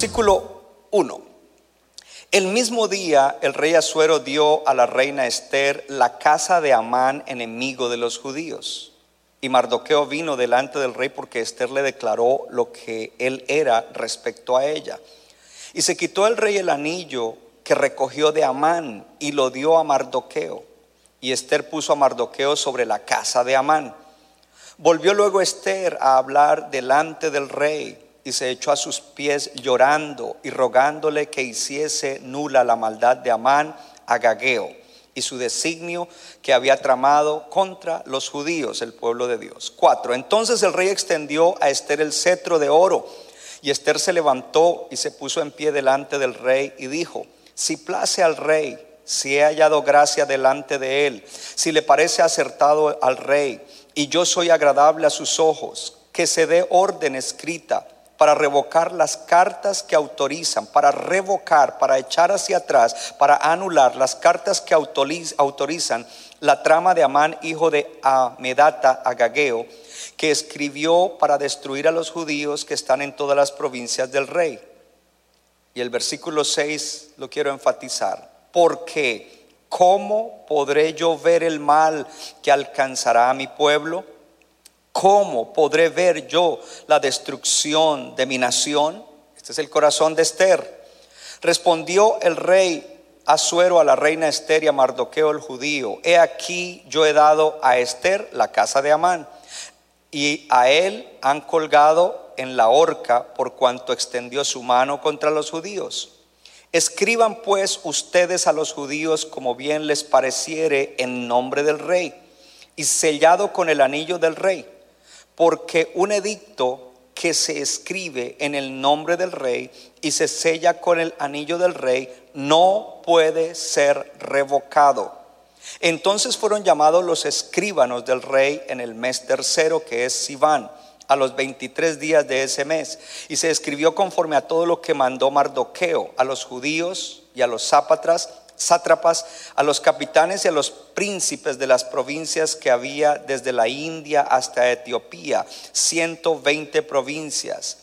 Versículo 1. El mismo día el rey Asuero dio a la reina Esther la casa de Amán, enemigo de los judíos. Y Mardoqueo vino delante del rey porque Esther le declaró lo que él era respecto a ella. Y se quitó el rey el anillo que recogió de Amán y lo dio a Mardoqueo. Y Esther puso a Mardoqueo sobre la casa de Amán. Volvió luego Esther a hablar delante del rey y se echó a sus pies llorando y rogándole que hiciese nula la maldad de Amán a Gageo y su designio que había tramado contra los judíos, el pueblo de Dios. Cuatro. Entonces el rey extendió a Esther el cetro de oro y Esther se levantó y se puso en pie delante del rey y dijo, si place al rey, si he hallado gracia delante de él, si le parece acertado al rey y yo soy agradable a sus ojos, que se dé orden escrita para revocar las cartas que autorizan, para revocar, para echar hacia atrás, para anular las cartas que autorizan la trama de Amán, hijo de Amedata, Agageo, que escribió para destruir a los judíos que están en todas las provincias del rey. Y el versículo 6 lo quiero enfatizar, porque ¿cómo podré yo ver el mal que alcanzará a mi pueblo? ¿Cómo podré ver yo la destrucción de mi nación? Este es el corazón de Esther. Respondió el rey Asuero a la reina Esther y a Mardoqueo el judío. He aquí yo he dado a Esther la casa de Amán y a él han colgado en la horca por cuanto extendió su mano contra los judíos. Escriban pues ustedes a los judíos como bien les pareciere en nombre del rey y sellado con el anillo del rey porque un edicto que se escribe en el nombre del rey y se sella con el anillo del rey no puede ser revocado. Entonces fueron llamados los escribanos del rey en el mes tercero, que es Sivan, a los 23 días de ese mes. Y se escribió conforme a todo lo que mandó Mardoqueo a los judíos y a los sátrapas, a los capitanes y a los príncipes de las provincias que había desde la India hasta Etiopía, 120 provincias,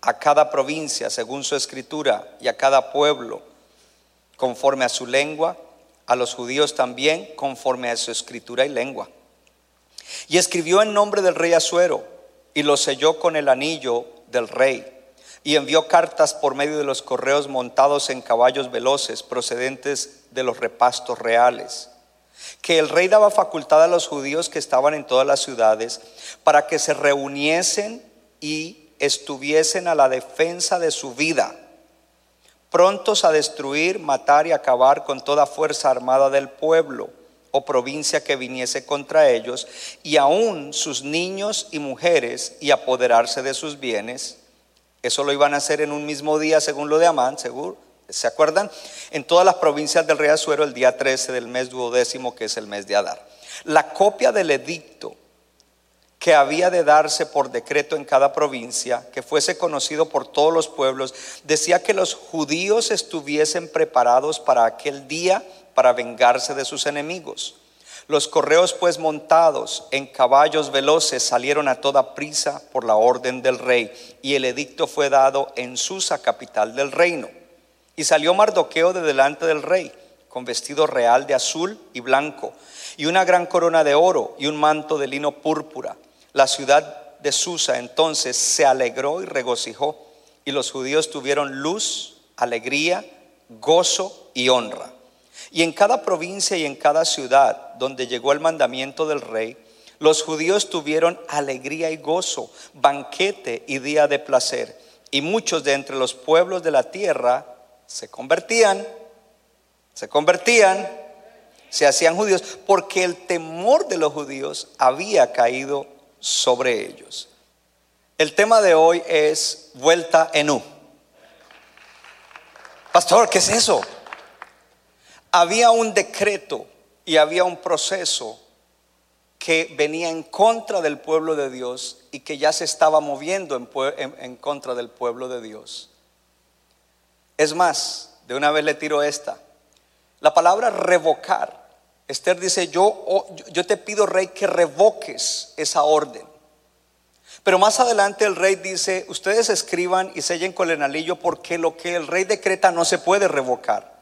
a cada provincia según su escritura y a cada pueblo conforme a su lengua, a los judíos también conforme a su escritura y lengua. Y escribió en nombre del rey Asuero y lo selló con el anillo del rey y envió cartas por medio de los correos montados en caballos veloces procedentes de los repastos reales, que el rey daba facultad a los judíos que estaban en todas las ciudades para que se reuniesen y estuviesen a la defensa de su vida, prontos a destruir, matar y acabar con toda fuerza armada del pueblo o provincia que viniese contra ellos, y aún sus niños y mujeres, y apoderarse de sus bienes eso lo iban a hacer en un mismo día, según lo de Amán, seguro. ¿Se acuerdan? En todas las provincias del rey Azuero, el día 13 del mes duodécimo, que es el mes de Adar. La copia del edicto que había de darse por decreto en cada provincia, que fuese conocido por todos los pueblos, decía que los judíos estuviesen preparados para aquel día para vengarse de sus enemigos. Los correos pues montados en caballos veloces salieron a toda prisa por la orden del rey y el edicto fue dado en Susa, capital del reino. Y salió Mardoqueo de delante del rey con vestido real de azul y blanco y una gran corona de oro y un manto de lino púrpura. La ciudad de Susa entonces se alegró y regocijó y los judíos tuvieron luz, alegría, gozo y honra. Y en cada provincia y en cada ciudad donde llegó el mandamiento del rey, los judíos tuvieron alegría y gozo, banquete y día de placer. Y muchos de entre los pueblos de la tierra se convertían, se convertían, se hacían judíos porque el temor de los judíos había caído sobre ellos. El tema de hoy es vuelta en U. Pastor, ¿qué es eso? Había un decreto y había un proceso que venía en contra del pueblo de Dios y que ya se estaba moviendo en, contra del pueblo de Dios. Es más, de una vez le tiro esta. La palabra revocar Esther dice, yo, yo te pido, rey, que revoques esa orden. Pero más adelante el rey dice, ustedes escriban y sellen con el anillo porque lo que el rey decreta no se puede revocar.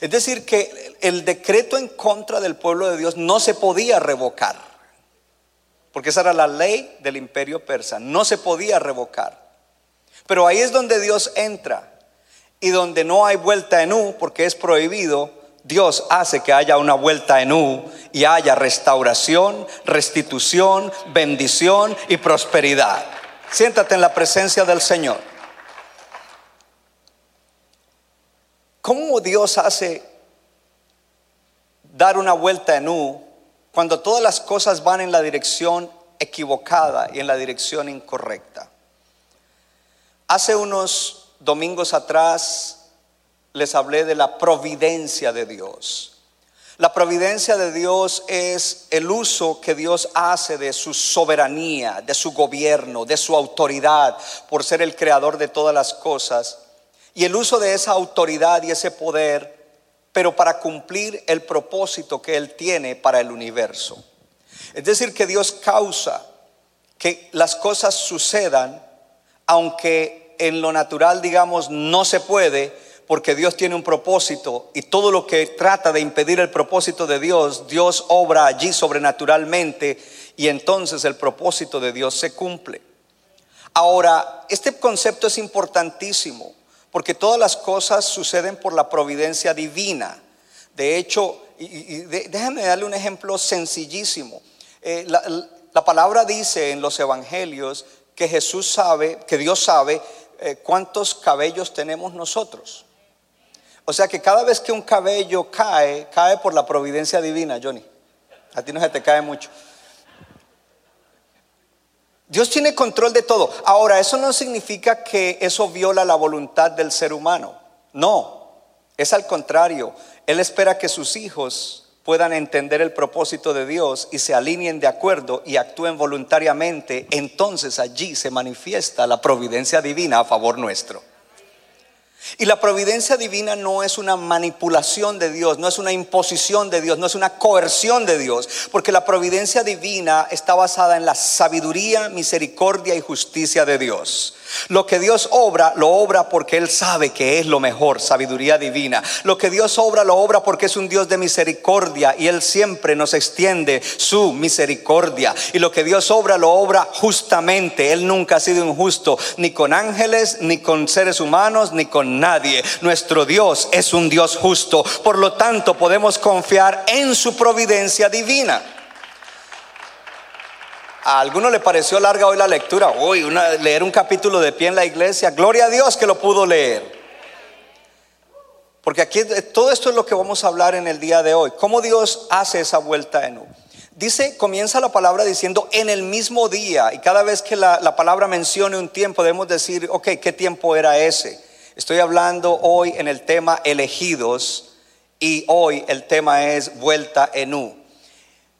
Es decir, que el decreto en contra del pueblo de Dios no se podía revocar. Porque esa era la ley del imperio persa. No se podía revocar. Pero ahí es donde Dios entra. Y donde no hay vuelta en U, porque es prohibido, Dios hace que haya una vuelta en U y haya restauración, restitución, bendición y prosperidad. Siéntate en la presencia del Señor. ¿Cómo Dios hace dar una vuelta en U cuando todas las cosas van en la dirección equivocada y en la dirección incorrecta? Hace unos domingos atrás les hablé de la providencia de Dios. La providencia de Dios es el uso que Dios hace de su soberanía, de su gobierno, de su autoridad, por ser el creador de todas las cosas. Y el uso de esa autoridad y ese poder, pero para cumplir el propósito que Él tiene para el universo. Es decir, que Dios causa que las cosas sucedan, aunque en lo natural, digamos, no se puede, porque Dios tiene un propósito y todo lo que trata de impedir el propósito de Dios, Dios obra allí sobrenaturalmente y entonces el propósito de Dios se cumple. Ahora, este concepto es importantísimo porque todas las cosas suceden por la providencia divina. De hecho, y, déjenme darle un ejemplo sencillísimo. Eh, la, la, palabra dice en los evangelios que Jesús sabe, que Dios sabe eh, cuántos cabellos tenemos nosotros. O sea que cada vez que un cabello cae, cae por la providencia divina, Johnny. A ti no se te cae mucho. Dios tiene control de todo. Ahora, eso no significa que eso viola la voluntad del ser humano. No, es al contrario. Él espera que sus hijos puedan entender el propósito de Dios y se alineen de acuerdo y actúen voluntariamente. Entonces allí se manifiesta la providencia divina a favor nuestro. Y la providencia divina no es una manipulación de Dios, no es una imposición de Dios, no es una coerción de Dios, porque la providencia divina está basada en la sabiduría, misericordia y justicia de Dios. Lo que Dios obra, lo obra porque Él sabe que es lo mejor, sabiduría divina. Lo que Dios obra, lo obra porque es un Dios de misericordia y Él siempre nos extiende su misericordia. Y lo que Dios obra, lo obra justamente. Él nunca ha sido injusto, ni con ángeles, ni con seres humanos, ni con nadie. Nuestro Dios es un Dios justo. Por lo tanto, podemos confiar en su providencia divina. A alguno le pareció larga hoy la lectura. Hoy leer un capítulo de pie en la iglesia. Gloria a Dios que lo pudo leer. Porque aquí todo esto es lo que vamos a hablar en el día de hoy. ¿Cómo Dios hace esa vuelta en U? Dice, comienza la palabra diciendo en el mismo día. Y cada vez que la, la palabra mencione un tiempo, debemos decir, ok, ¿qué tiempo era ese? Estoy hablando hoy en el tema elegidos y hoy el tema es vuelta en U.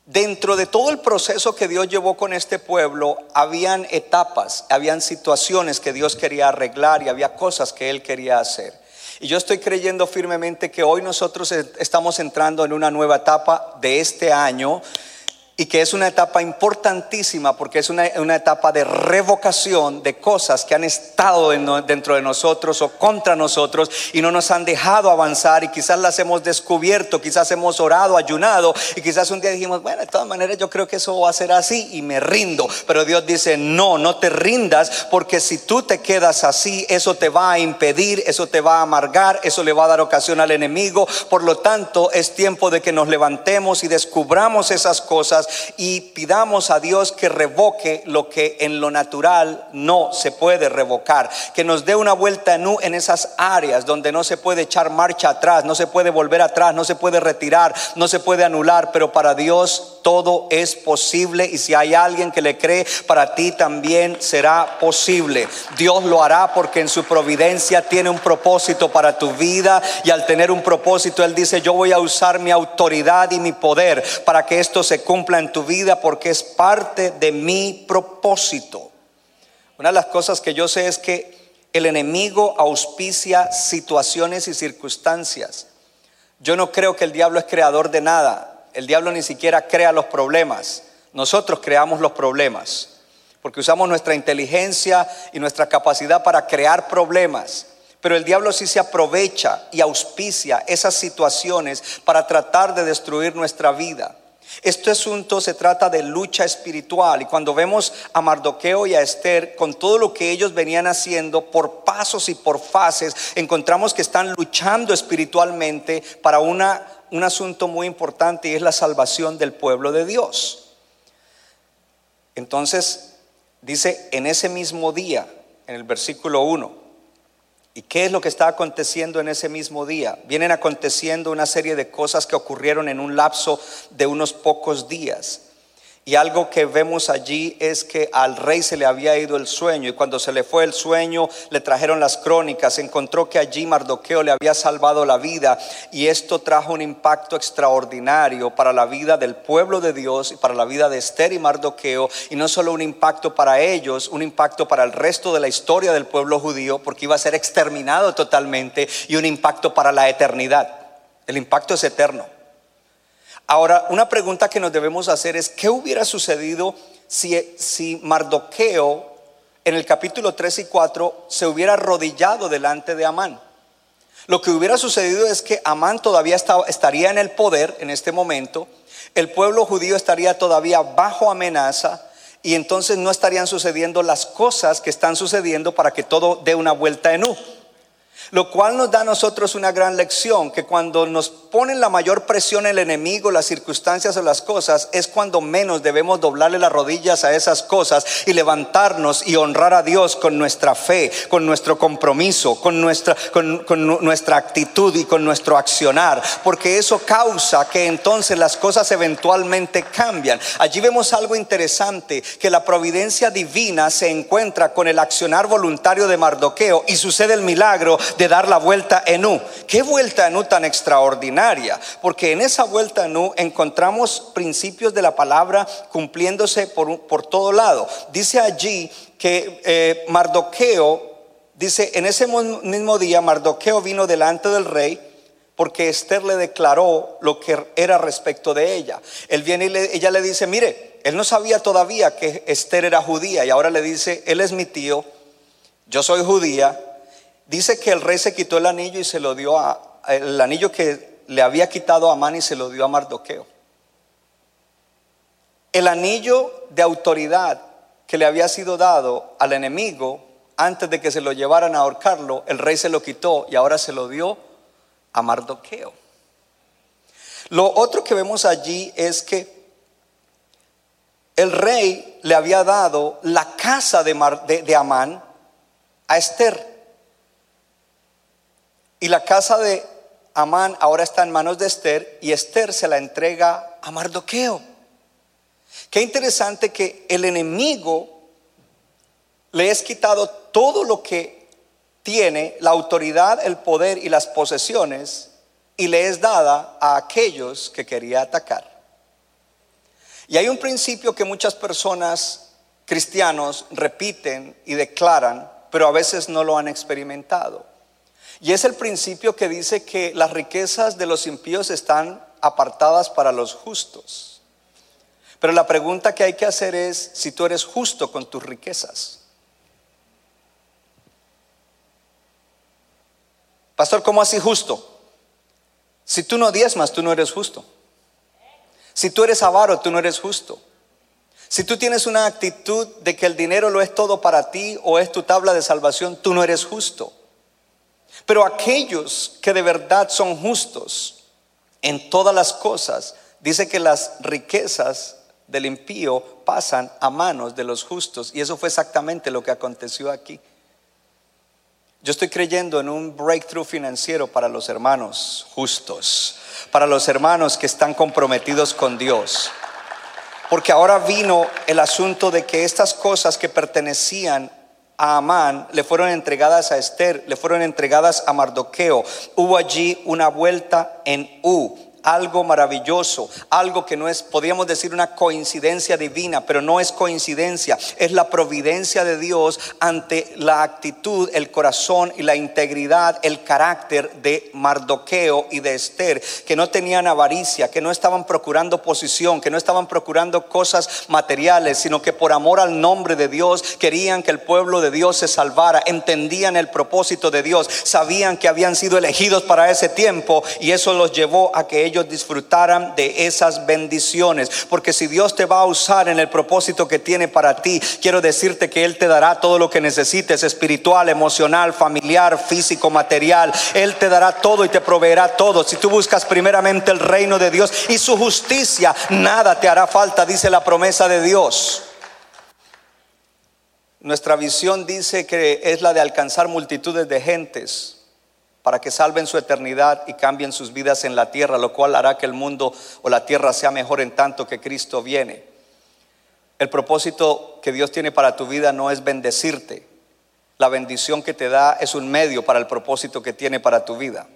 Dentro de todo el proceso que Dios llevó con este pueblo, habían etapas, habían situaciones que Dios quería arreglar y había cosas que Él quería hacer. Y yo estoy creyendo firmemente que hoy nosotros estamos entrando en una nueva etapa de este año y que es una etapa importantísima porque es una, etapa de revocación de cosas que han estado dentro de nosotros o contra nosotros y no nos han dejado avanzar y quizás las hemos descubierto, quizás hemos orado, ayunado y quizás un día dijimos, bueno, de todas maneras yo creo que eso va a ser así y me rindo. Pero Dios dice, no, no te rindas porque si tú te quedas así, eso te va a impedir, eso te va a amargar, eso le va a dar ocasión al enemigo. Por lo tanto, es tiempo de que nos levantemos y descubramos esas cosas y pidamos a Dios que revoque lo que en lo natural no se puede revocar, que nos dé una vuelta en en esas áreas donde no se puede echar marcha atrás, no se puede volver atrás, no se puede retirar, no se puede anular, pero para Dios todo es posible y si hay alguien que le cree, para ti también será posible. Dios lo hará porque en su providencia tiene un propósito para tu vida y al tener un propósito, Él dice, yo voy a usar mi autoridad y mi poder para que esto se cumpla en tu vida porque es parte de mi propósito. Una de las cosas que yo sé es que el enemigo auspicia situaciones y circunstancias. Yo no creo que el diablo es creador de nada. El diablo ni siquiera crea los problemas. Nosotros creamos los problemas porque usamos nuestra inteligencia y nuestra capacidad para crear problemas. Pero el diablo sí se aprovecha y auspicia esas situaciones para tratar de destruir nuestra vida. Este asunto se trata de lucha espiritual y cuando vemos a Mardoqueo y a Esther con todo lo que ellos venían haciendo por pasos y por fases, encontramos que están luchando espiritualmente para una, un asunto muy importante y es la salvación del pueblo de Dios. Entonces, dice en ese mismo día, en el versículo 1, ¿Y qué es lo que está aconteciendo en ese mismo día? Vienen aconteciendo una serie de cosas que ocurrieron en un lapso de unos pocos días. Y algo que vemos allí es que al rey se le había ido el sueño y cuando se le fue el sueño le trajeron las crónicas, encontró que allí Mardoqueo le había salvado la vida y esto trajo un impacto extraordinario para la vida del pueblo de Dios y para la vida de Esther y Mardoqueo y no solo un impacto para ellos, un impacto para el resto de la historia del pueblo judío porque iba a ser exterminado totalmente y un impacto para la eternidad. El impacto es eterno. Ahora, una pregunta que nos debemos hacer es, ¿qué hubiera sucedido si, si Mardoqueo en el capítulo 3 y 4 se hubiera arrodillado delante de Amán? Lo que hubiera sucedido es que Amán todavía estaría en el poder en este momento, el pueblo judío estaría todavía bajo amenaza y entonces no estarían sucediendo las cosas que están sucediendo para que todo dé una vuelta en U. Lo cual nos da a nosotros una gran lección, que cuando nos ponen la mayor presión el enemigo, las circunstancias o las cosas, es cuando menos debemos doblarle las rodillas a esas cosas y levantarnos y honrar a Dios con nuestra fe, con nuestro compromiso, con nuestra, con, nuestra actitud y con nuestro accionar, porque eso causa que entonces las cosas eventualmente cambian. Allí vemos algo interesante, que la providencia divina se encuentra con el accionar voluntario de Mardoqueo y sucede el milagro de dar la vuelta en U. ¿Qué vuelta en U tan extraordinaria? Porque en esa vuelta en U encontramos principios de la palabra cumpliéndose por, por todo lado. Dice allí que eh, Mardoqueo, dice, en ese mismo día Mardoqueo vino delante del rey porque Esther le declaró lo que era respecto de ella. Él viene y ella le dice, mire, él no sabía todavía que Esther era judía y ahora le dice, él es mi tío, yo soy judía, Dice que el rey se quitó el anillo y se lo dio a, el anillo que le había quitado a Amán y se lo dio a Mardoqueo. El anillo de autoridad que le había sido dado al enemigo antes de que se lo llevaran a ahorcarlo, el rey se lo quitó y ahora se lo dio a Mardoqueo. Lo otro que vemos allí es que el rey le había dado la casa de, de Amán a Esther. Y la casa de Amán ahora está en manos de Esther y Esther se la entrega a Mardoqueo. Qué interesante que el enemigo le es quitado todo lo que tiene, la autoridad, el poder y las posesiones, y le es dada a aquellos que quería atacar. Y hay un principio que muchas personas cristianos repiten y declaran, pero a veces no lo han experimentado. Y es el principio que dice que las riquezas de los impíos están apartadas para los justos. Pero la pregunta que hay que hacer es si tú eres justo con tus riquezas. Pastor, ¿cómo así justo? Si tú no diezmas, tú no eres justo. Si tú eres avaro, tú no eres justo. Si tú tienes una actitud de que el dinero lo es todo para ti o es tu tabla de salvación, tú no eres justo. Pero aquellos que de verdad son justos en todas las cosas, dice que las riquezas del impío pasan a manos de los justos. Y eso fue exactamente lo que aconteció aquí. Yo estoy creyendo en un breakthrough financiero para los hermanos justos, para los hermanos que están comprometidos con Dios. Porque ahora vino el asunto de que estas cosas que pertenecían a Amán le fueron entregadas a Esther, le fueron entregadas a Mardoqueo. Hubo allí una vuelta en U algo maravilloso, algo que no es, podríamos decir, una coincidencia divina, pero no es coincidencia, es la providencia de Dios ante la actitud, el corazón y la integridad, el carácter de Mardoqueo y de Esther, que no tenían avaricia, que no estaban procurando posición, que no estaban procurando cosas materiales, sino que por amor al nombre de Dios querían que el pueblo de Dios se salvara, entendían el propósito de Dios, sabían que habían sido elegidos para ese tiempo y eso los llevó a que ellos disfrutaran de esas bendiciones. Porque si Dios te va a usar en el propósito que tiene para ti, quiero decirte que Él te dará todo lo que necesites, espiritual, emocional, familiar, físico, material. Él te dará todo y te proveerá todo. Si tú buscas primeramente el reino de Dios y su justicia, nada te hará falta, dice la promesa de Dios. Nuestra visión dice que es la de alcanzar multitudes de gentes para que salven su eternidad y cambien sus vidas en la tierra, lo cual hará que el mundo o la tierra sea mejor en tanto que Cristo viene. El propósito que Dios tiene para tu vida no es bendecirte. La bendición que te da es un medio para el propósito que tiene para tu vida.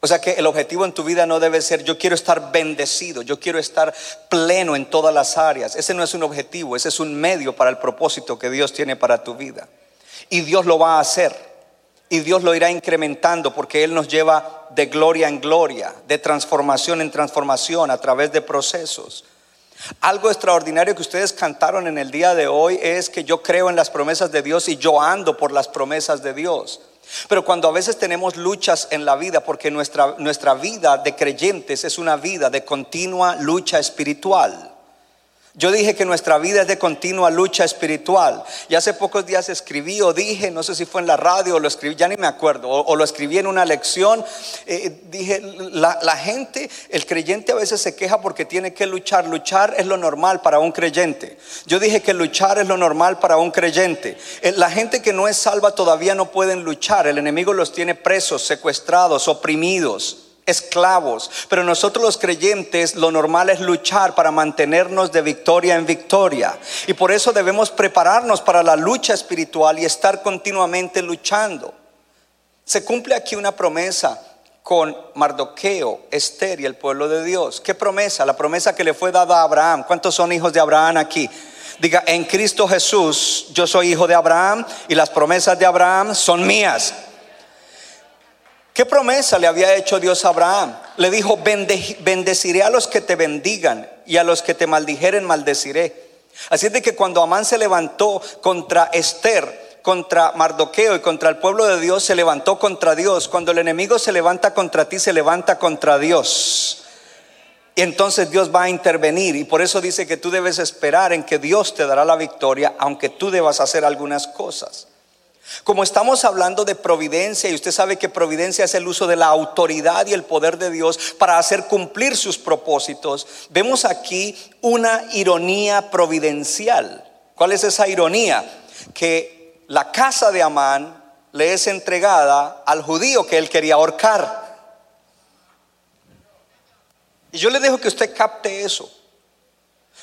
O sea que el objetivo en tu vida no debe ser yo quiero estar bendecido, yo quiero estar pleno en todas las áreas. Ese no es un objetivo, ese es un medio para el propósito que Dios tiene para tu vida. Y Dios lo va a hacer. Y Dios lo irá incrementando porque Él nos lleva de gloria en gloria, de transformación en transformación a través de procesos. Algo extraordinario que ustedes cantaron en el día de hoy es que yo creo en las promesas de Dios y yo ando por las promesas de Dios. Pero cuando a veces tenemos luchas en la vida, porque nuestra, nuestra vida de creyentes es una vida de continua lucha espiritual. Yo dije que nuestra vida es de continua lucha espiritual. Y hace pocos días escribí o dije, no sé si fue en la radio o lo escribí, ya ni me acuerdo, o, lo escribí en una lección. Eh, dije, la, gente, el creyente a veces se queja porque tiene que luchar. Luchar es lo normal para un creyente. Yo dije que luchar es lo normal para un creyente. Eh, la gente que no es salva todavía no pueden luchar. El enemigo los tiene presos, secuestrados, oprimidos esclavos, pero nosotros los creyentes lo normal es luchar para mantenernos de victoria en victoria. Y por eso debemos prepararnos para la lucha espiritual y estar continuamente luchando. Se cumple aquí una promesa con Mardoqueo, Esther y el pueblo de Dios. ¿Qué promesa? La promesa que le fue dada a Abraham. ¿Cuántos son hijos de Abraham aquí? Diga, en Cristo Jesús yo soy hijo de Abraham y las promesas de Abraham son mías. ¿Qué promesa le había hecho Dios a Abraham? Le dijo, bendeciré a los que te bendigan y a los que te maldijeren maldeciré. Así es de que cuando Amán se levantó contra Esther, contra Mardoqueo y contra el pueblo de Dios, se levantó contra Dios. Cuando el enemigo se levanta contra ti, se levanta contra Dios. Y entonces Dios va a intervenir. Y por eso dice que tú debes esperar en que Dios te dará la victoria, aunque tú debas hacer algunas cosas. Como estamos hablando de providencia y usted sabe que providencia es el uso de la autoridad y el poder de Dios para hacer cumplir sus propósitos, vemos aquí una ironía providencial. ¿Cuál es esa ironía? Que la casa de Amán le es entregada al judío que él quería ahorcar. Y yo le dejo que usted capte eso.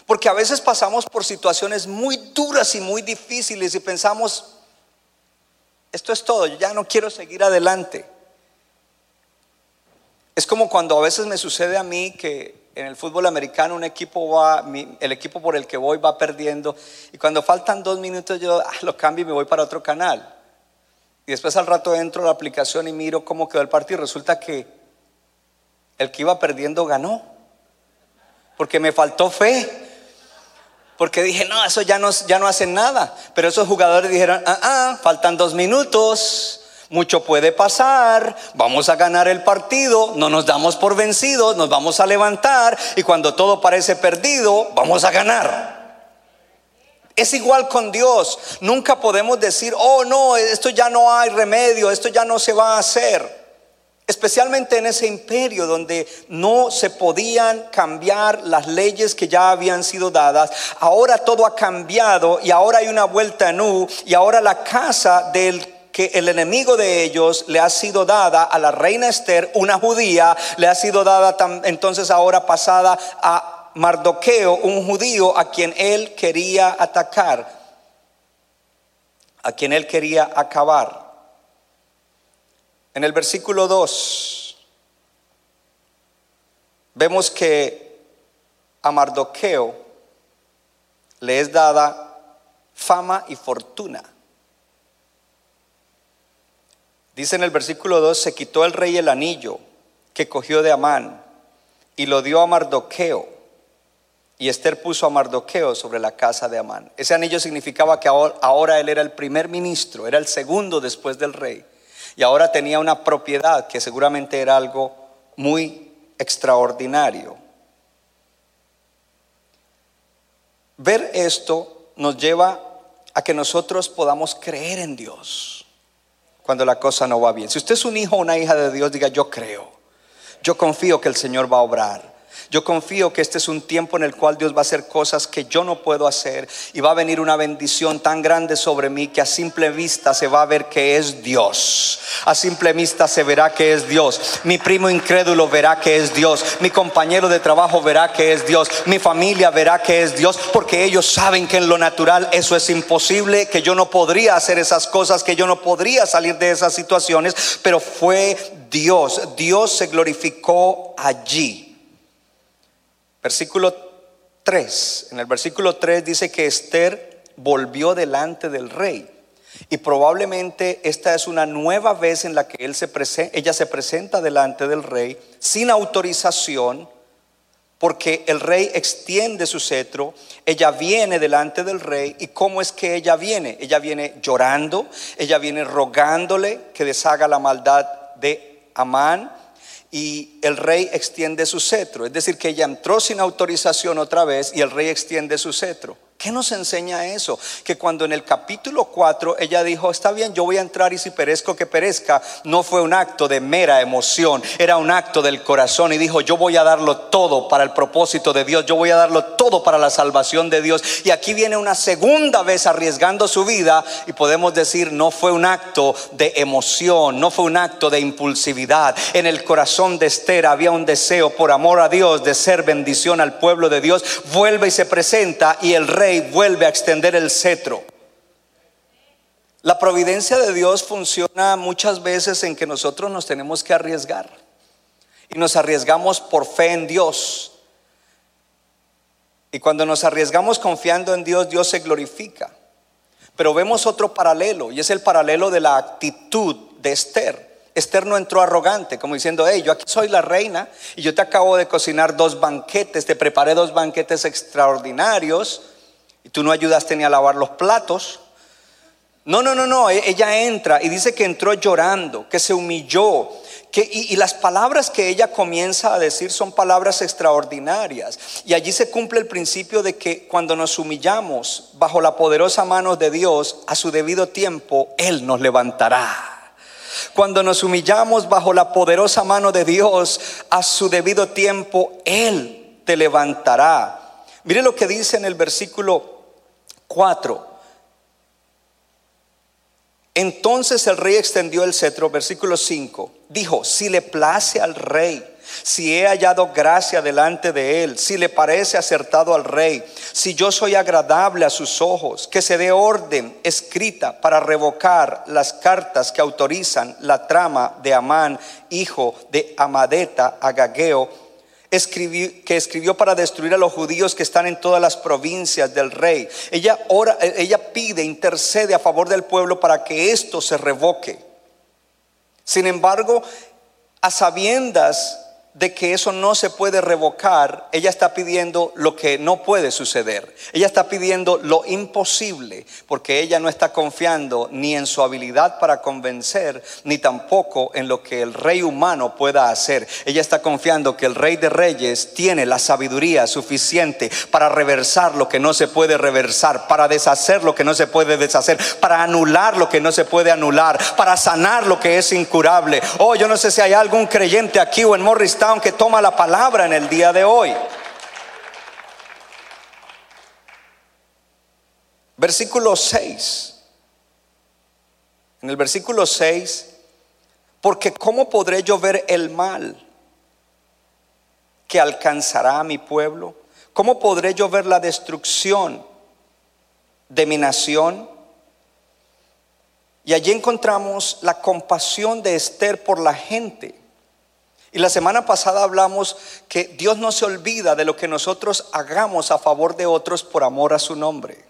Porque a veces pasamos por situaciones muy duras y muy difíciles y pensamos, esto es todo, yo ya no quiero seguir adelante. Es como cuando a veces me sucede a mí que en el fútbol americano un equipo va, el equipo por el que voy va perdiendo y cuando faltan dos minutos yo ah, lo cambio y me voy para otro canal. Y después al rato entro a la aplicación y miro cómo quedó el partido y resulta que el que iba perdiendo ganó. Porque me faltó fe. Porque dije, no, eso ya no, hacen nada. Pero esos jugadores dijeron, ah, ah, faltan dos minutos, mucho puede pasar, vamos a ganar el partido, no nos damos por vencidos, nos vamos a levantar y cuando todo parece perdido, vamos a ganar. Es igual con Dios. Nunca podemos decir, oh no, esto ya no hay remedio, esto ya no se va a hacer. Especialmente en ese imperio donde no se podían cambiar las leyes que ya habían sido dadas. Ahora todo ha cambiado y ahora hay una vuelta en U y ahora la casa del que el enemigo de ellos le ha sido dada a la reina Esther, una judía, le ha sido dada entonces ahora pasada a Mardoqueo, un judío a quien él quería atacar, a quien él quería acabar. En el versículo 2 vemos que a Mardoqueo le es dada fama y fortuna. Dice en el versículo 2, se quitó el rey el anillo que cogió de Amán y lo dio a Mardoqueo. Y Esther puso a Mardoqueo sobre la casa de Amán. Ese anillo significaba que ahora, él era el primer ministro, era el segundo después del rey. Y ahora tenía una propiedad que seguramente era algo muy extraordinario. Ver esto nos lleva a que nosotros podamos creer en Dios cuando la cosa no va bien. Si usted es un hijo o una hija de Dios, diga yo creo. Yo confío que el Señor va a obrar. Yo confío que este es un tiempo en el cual Dios va a hacer cosas que yo no puedo hacer y va a venir una bendición tan grande sobre mí que a simple vista se va a ver que es Dios. A simple vista se verá que es Dios. Mi primo incrédulo verá que es Dios. Mi compañero de trabajo verá que es Dios. Mi familia verá que es Dios porque ellos saben que en lo natural eso es imposible, que yo no podría hacer esas cosas, que yo no podría salir de esas situaciones, pero fue Dios. Dios se glorificó allí. Versículo 3. En el versículo 3 dice que Esther volvió delante del rey. Y probablemente esta es una nueva vez en la que él se ella se presenta delante del rey sin autorización, porque el rey extiende su cetro, ella viene delante del rey. ¿Y cómo es que ella viene? Ella viene llorando, ella viene rogándole que deshaga la maldad de Amán y el rey extiende su cetro. Es decir, que ella entró sin autorización otra vez y el rey extiende su cetro. ¿Qué nos enseña eso? Que cuando en el capítulo 4 ella dijo, está bien, yo voy a entrar y si perezco que perezca, no fue un acto de mera emoción, era un acto del corazón y dijo, yo voy a darlo todo para el propósito de Dios, yo voy a darlo todo para la salvación de Dios. Y aquí viene una segunda vez arriesgando su vida y podemos decir, no fue un acto de emoción, no fue un acto de impulsividad. En el corazón de Esther había un deseo por amor a Dios de ser bendición al pueblo de Dios. Vuelve y se presenta y el rey vuelve a extender el cetro. La providencia de Dios funciona muchas veces en que nosotros nos tenemos que arriesgar. Y nos arriesgamos por fe en Dios. Y cuando nos arriesgamos confiando en Dios, Dios se glorifica. Pero vemos otro paralelo, y es el paralelo de la actitud de Esther. Esther no entró arrogante, como diciendo, hey, yo aquí soy la reina y yo te acabo de cocinar dos banquetes, te preparé dos banquetes extraordinarios y tú no ayudaste ni a lavar los platos. No, no, no, no, e-, ella entra y dice que entró llorando, que se humilló, que, y, y, las palabras que ella comienza a decir son palabras extraordinarias. Y allí se cumple el principio de que cuando nos humillamos bajo la poderosa mano de Dios, a su debido tiempo, Él nos levantará. Cuando nos humillamos bajo la poderosa mano de Dios, a su debido tiempo, Él te levantará. Mire lo que dice en el versículo 4. Entonces el rey extendió el cetro, versículo 5. Dijo, si le place al rey, si he hallado gracia delante de él, si le parece acertado al rey, si yo soy agradable a sus ojos, que se dé orden escrita para revocar las cartas que autorizan la trama de Amán, hijo de Amadeta, Agageo, que escribió para destruir a los judíos que están en todas las provincias del rey. Ella ora, ella pide, intercede a favor del pueblo para que esto se revoque. Sin embargo, a sabiendas de que eso no se puede revocar, ella está pidiendo lo que no puede suceder. Ella está pidiendo lo imposible, porque ella no está confiando ni en su habilidad para convencer, ni tampoco en lo que el rey humano pueda hacer. Ella está confiando que el rey de reyes tiene la sabiduría suficiente para reversar lo que no se puede reversar, para deshacer lo que no se puede deshacer, para anular lo que no se puede anular, para sanar lo que es incurable. Oh, yo no sé si hay algún creyente aquí o en Morris que toma la palabra en el día de hoy. Versículo 6. En el versículo 6, porque ¿cómo podré yo ver el mal que alcanzará a mi pueblo? ¿Cómo podré yo ver la destrucción de mi nación? Y allí encontramos la compasión de Esther por la gente. Y la semana pasada hablamos que Dios no se olvida de lo que nosotros hagamos a favor de otros por amor a su nombre.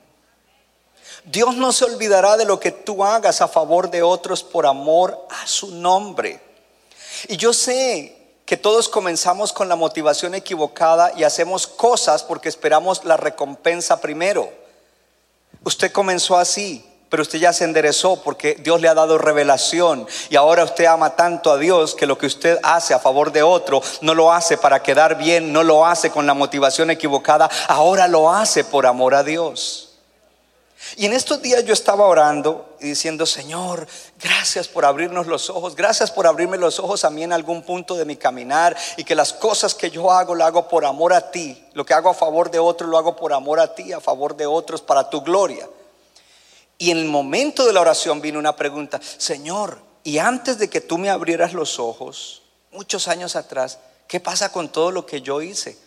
Dios no se olvidará de lo que tú hagas a favor de otros por amor a su nombre. Y yo sé que todos comenzamos con la motivación equivocada y hacemos cosas porque esperamos la recompensa primero. Usted comenzó así, pero usted ya se enderezó porque Dios le ha dado revelación y ahora usted ama tanto a Dios que lo que usted hace a favor de otro no lo hace para quedar bien, no lo hace con la motivación equivocada, ahora lo hace por amor a Dios. Y en estos días yo estaba orando y diciendo, Señor, gracias por abrirnos los ojos, gracias por abrirme los ojos a mí en algún punto de mi caminar y que las cosas que yo hago lo hago por amor a ti, lo que hago a favor de otros lo hago por amor a ti, a favor de otros, para tu gloria. Y en el momento de la oración vino una pregunta, Señor, y antes de que tú me abrieras los ojos, muchos años atrás, ¿qué pasa con todo lo que yo hice?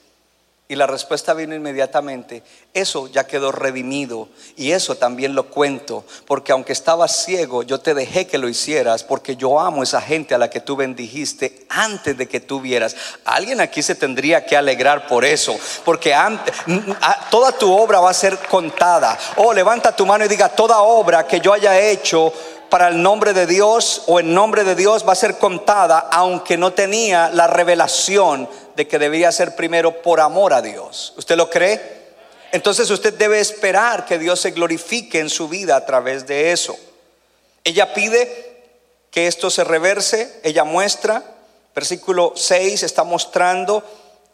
Y la respuesta vino inmediatamente, eso ya quedó redimido y eso también lo cuento, porque aunque estabas ciego, yo te dejé que lo hicieras, porque yo amo esa gente a la que tú bendijiste antes de que tú vieras. Alguien aquí se tendría que alegrar por eso, porque antes, toda tu obra va a ser contada. Oh, levanta tu mano y diga, toda obra que yo haya hecho para el nombre de Dios o en nombre de Dios va a ser contada, aunque no tenía la revelación de que debía ser primero por amor a Dios. ¿Usted lo cree? Entonces usted debe esperar que Dios se glorifique en su vida a través de eso. Ella pide que esto se reverse, ella muestra, versículo 6 está mostrando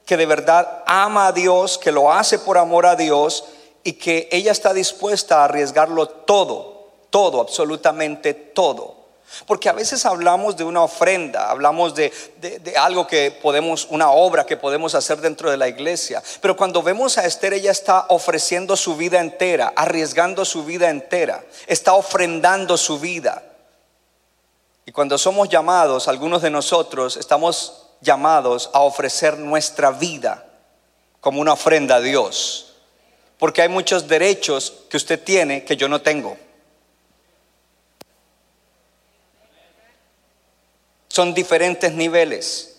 que de verdad ama a Dios, que lo hace por amor a Dios y que ella está dispuesta a arriesgarlo todo, todo, absolutamente todo. Porque a veces hablamos de una ofrenda, hablamos de, algo que podemos, una obra que podemos hacer dentro de la iglesia. Pero cuando vemos a Esther, ella está ofreciendo su vida entera, arriesgando su vida entera, está ofrendando su vida. Y cuando somos llamados, algunos de nosotros estamos llamados a ofrecer nuestra vida como una ofrenda a Dios. Porque hay muchos derechos que usted tiene que yo no tengo. Son diferentes niveles.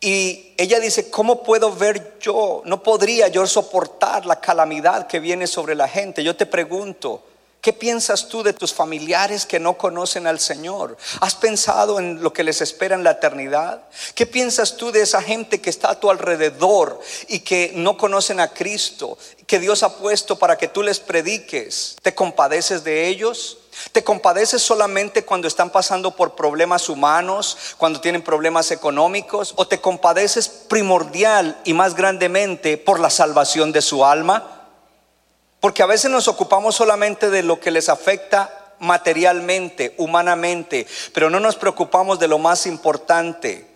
Y ella dice, ¿cómo puedo ver yo? No podría yo soportar la calamidad que viene sobre la gente. Yo te pregunto, ¿Qué piensas tú de tus familiares que no conocen al Señor? ¿Has pensado en lo que les espera en la eternidad? ¿Qué piensas tú de esa gente que está a tu alrededor y que no conocen a Cristo, que Dios ha puesto para que tú les prediques? ¿Te compadeces de ellos? ¿Te compadeces solamente cuando están pasando por problemas humanos, cuando tienen problemas económicos? ¿O te compadeces primordial y más grandemente por la salvación de su alma? Porque a veces nos ocupamos solamente de lo que les afecta materialmente, humanamente, pero no nos preocupamos de lo más importante.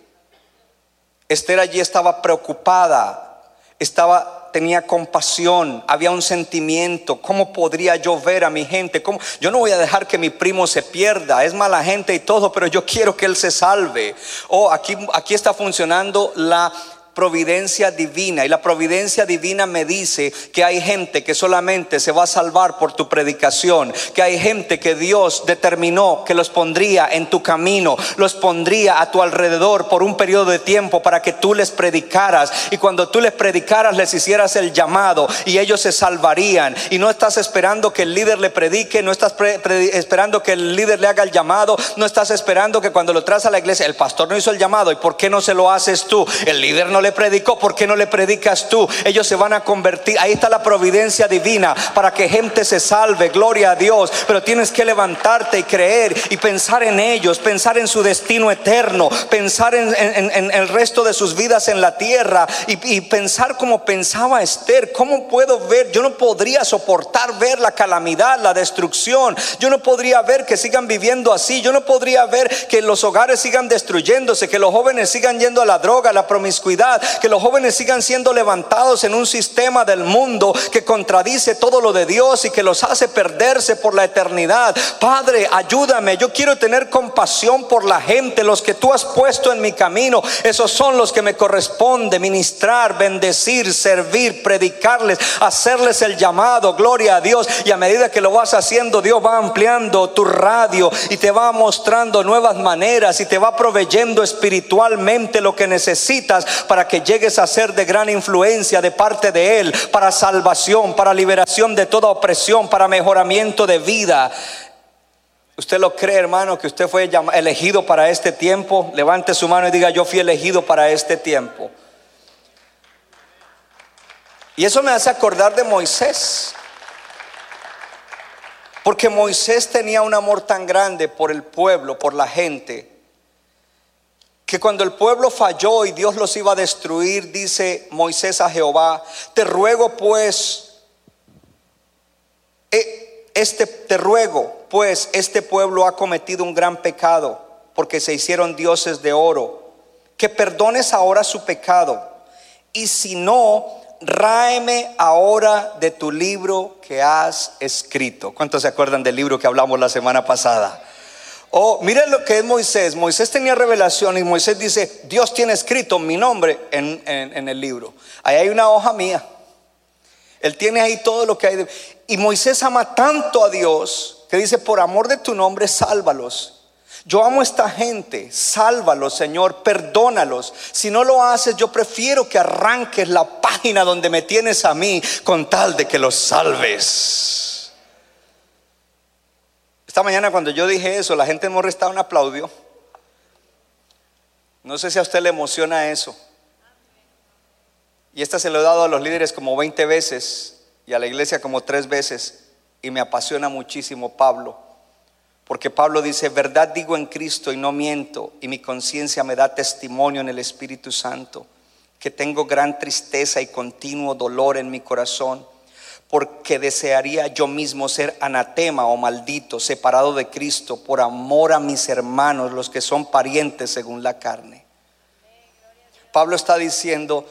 Esther allí estaba preocupada, estaba tenía compasión, había un sentimiento, ¿cómo podría yo ver a mi gente? ¿Cómo? Yo no voy a dejar que mi primo se pierda, es mala gente y todo, pero yo quiero que él se salve. Oh, aquí aquí está funcionando la providencia divina. Y la providencia divina me dice que hay gente que solamente se va a salvar por tu predicación, que hay gente que Dios determinó que los pondría en tu camino, los pondría a tu alrededor por un periodo de tiempo para que tú les predicaras. Y cuando tú les predicaras les hicieras el llamado y ellos se salvarían. Y no estás esperando que el líder le predique, no estás esperando que el líder le haga el llamado, no estás esperando que cuando lo traes a la iglesia el pastor no hizo el llamado. Y por qué no se lo haces tú, el líder no le predicó, ¿por qué no le predicas tú? Ellos se van a convertir, ahí está la providencia divina para que gente se salve, gloria a Dios, pero tienes que levantarte y creer y pensar en ellos, pensar en su destino eterno, pensar en, el resto de sus vidas en la tierra y, pensar como pensaba Esther, ¿cómo puedo ver? Yo no podría soportar ver la calamidad, la destrucción, yo no podría ver que sigan viviendo así, yo no podría ver que los hogares sigan destruyéndose, que los jóvenes sigan yendo a la droga, a la promiscuidad, que los jóvenes sigan siendo levantados en un sistema del mundo que contradice todo lo de Dios y que los hace perderse por la eternidad. Padre, ayúdame, yo quiero tener compasión por la gente, los que tú has puesto en mi camino, esos son los que me corresponde ministrar, bendecir, servir, predicarles, hacerles el llamado, gloria a Dios. Y a medida que lo vas haciendo, Dios va ampliando tu radio y te va mostrando nuevas maneras y te va proveyendo espiritualmente lo que necesitas para que llegues a ser de gran influencia de parte de Él, para salvación, para liberación de toda opresión, para mejoramiento de vida. ¿Usted lo cree, hermano, que usted fue elegido para este tiempo? Levante su mano y diga, yo fui elegido para este tiempo. Y eso me hace acordar de Moisés. Porque Moisés tenía un amor tan grande por el pueblo, por la gente, que cuando el pueblo falló y Dios los iba a destruir, dice Moisés a Jehová, te ruego pues, eh, este, te ruego pues, este pueblo ha cometido un gran pecado, porque se hicieron dioses de oro, que perdones ahora su pecado, y si no, ráeme ahora de tu libro que has escrito. ¿Cuántos se acuerdan del libro que hablamos la semana pasada? Oh, miren lo que es Moisés. Moisés tenía revelación y Moisés dice, Dios tiene escrito mi nombre en, el libro. Ahí hay una hoja mía. Él tiene ahí todo lo que hay. Y Moisés ama tanto a Dios que dice, por amor de tu nombre, sálvalos. Yo amo a esta gente, sálvalos, Señor, perdónalos. Si no lo haces, yo prefiero que arranques la página donde me tienes a mí con tal de que los salves. Esta mañana cuando yo dije eso, la gente en Morristown aplaudió. No sé si a usted le emociona eso. Y esta se lo he dado a los líderes como 20 veces y a la iglesia como tres veces. Y me apasiona muchísimo Pablo. Porque Pablo dice, verdad digo en Cristo y no miento. Y mi conciencia me da testimonio en el Espíritu Santo. Que tengo gran tristeza y continuo dolor en mi corazón porque desearía yo mismo ser anatema o maldito, separado de Cristo, por amor a mis hermanos, los que son parientes según la carne. Pablo está diciendo,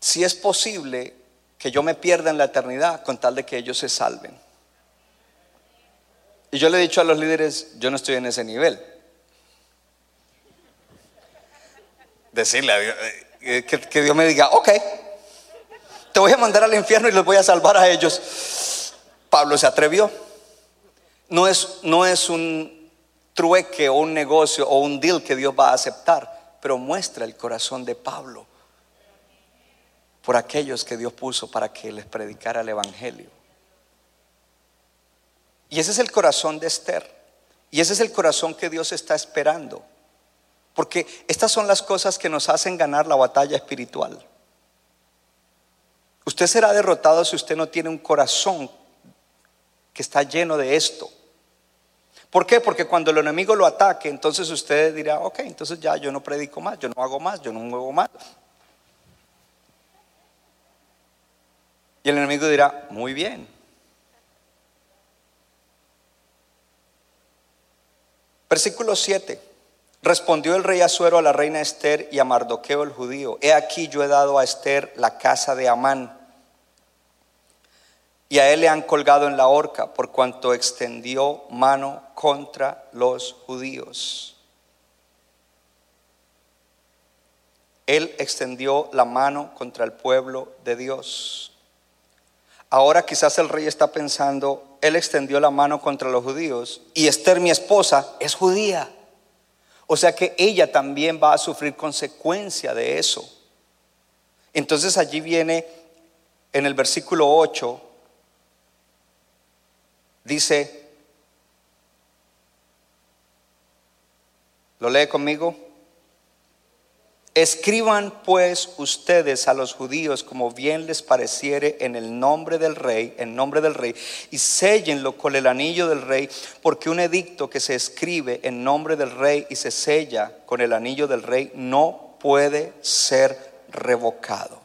si es posible que yo me pierda en la eternidad con tal de que ellos se salven. Y yo le he dicho a los líderes, yo no estoy en ese nivel. Decirle a Dios, eh, que, que Dios me diga, ok, te voy a mandar al infierno y los voy a salvar a ellos. Pablo se atrevió. No es, no es un trueque o un negocio o un deal que Dios va a aceptar, pero muestra el corazón de Pablo por aquellos que Dios puso para que les predicara el Evangelio. Y ese es el corazón de Esther. Y ese es el corazón que Dios está esperando. Porque estas son las cosas que nos hacen ganar la batalla espiritual. Usted será derrotado si usted no tiene un corazón que está lleno de esto. ¿Por qué? Porque cuando el enemigo lo ataque, entonces usted dirá, ok, entonces ya yo no predico más, yo no hago más, yo no muevo más. Y el enemigo dirá, muy bien. Versículo 7. Respondió el rey Azuero a la reina Esther y a Mardoqueo el judío, he aquí yo he dado a Esther la casa de Amán y a él le han colgado en la horca por cuanto extendió mano contra los judíos. Él extendió la mano contra el pueblo de Dios. Ahora quizás el rey está pensando, Él extendió la mano contra los judíos y Esther, mi esposa, es judía. O sea que ella también va a sufrir consecuencia de eso. Entonces allí viene en el versículo 8, dice, ¿lo lee conmigo? Escriban pues ustedes a los judíos como bien les pareciere en el nombre del rey, en nombre del rey, y séllenlo con el anillo del rey, porque un edicto que se escribe en nombre del rey y se sella con el anillo del rey no puede ser revocado.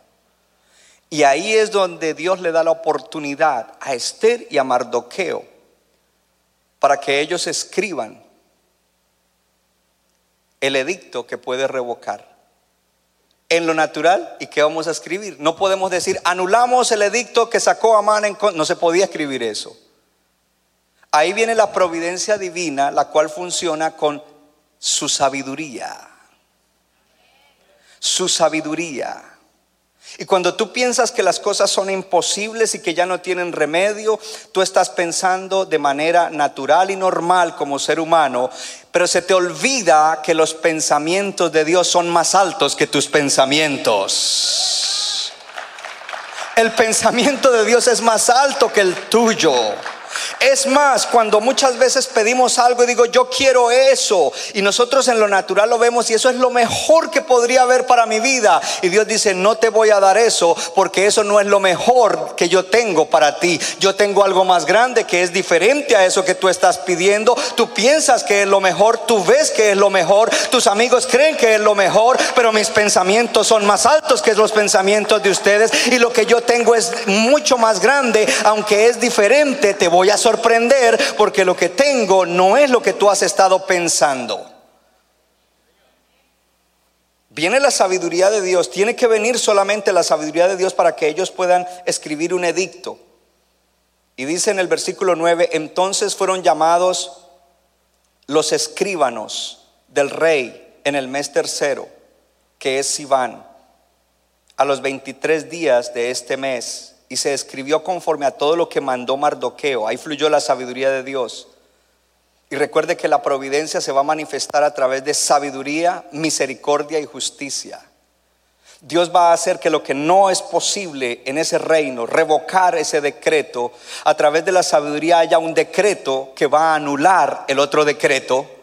Y ahí es donde Dios le da la oportunidad a Esther y a Mardoqueo para que ellos escriban el edicto que puede revocar en lo natural y qué vamos a escribir. No podemos decir, anulamos el edicto que sacó Amán en No se podía escribir eso. Ahí viene la providencia divina, la cual funciona con su sabiduría. Su sabiduría. Y cuando tú piensas que las cosas son imposibles y que ya no tienen remedio, tú estás pensando de manera natural y normal como ser humano, pero se te olvida que los pensamientos de Dios son más altos que tus pensamientos. El pensamiento de Dios es más alto que el tuyo. Es más, cuando muchas veces pedimos algo y digo, yo quiero eso, y nosotros en lo natural lo vemos y eso es lo mejor que podría haber para mi vida, y Dios dice, no te voy a dar eso porque eso no es lo mejor que yo tengo para ti. Yo tengo algo más grande que es diferente a eso que tú estás pidiendo. Tú piensas que es lo mejor, tú ves que es lo mejor, tus amigos creen que es lo mejor, pero mis pensamientos son más altos que los pensamientos de ustedes y lo que yo tengo es mucho más grande, aunque es diferente, te voy a sorprender porque lo que tengo no es lo que tú has estado pensando. Viene la sabiduría de Dios, tiene que venir solamente la sabiduría de Dios para que ellos puedan escribir un edicto. Y dice en el versículo 9, entonces fueron llamados los escribanos del rey en el mes tercero, que es Sivan, a los 23 días de este mes y se escribió conforme a todo lo que mandó Mardoqueo. Ahí fluyó la sabiduría de Dios. Y recuerde que la providencia se va a manifestar a través de sabiduría, misericordia y justicia. Dios va a hacer que lo que no es posible en ese reino, revocar ese decreto, a través de la sabiduría haya un decreto que va a anular el otro decreto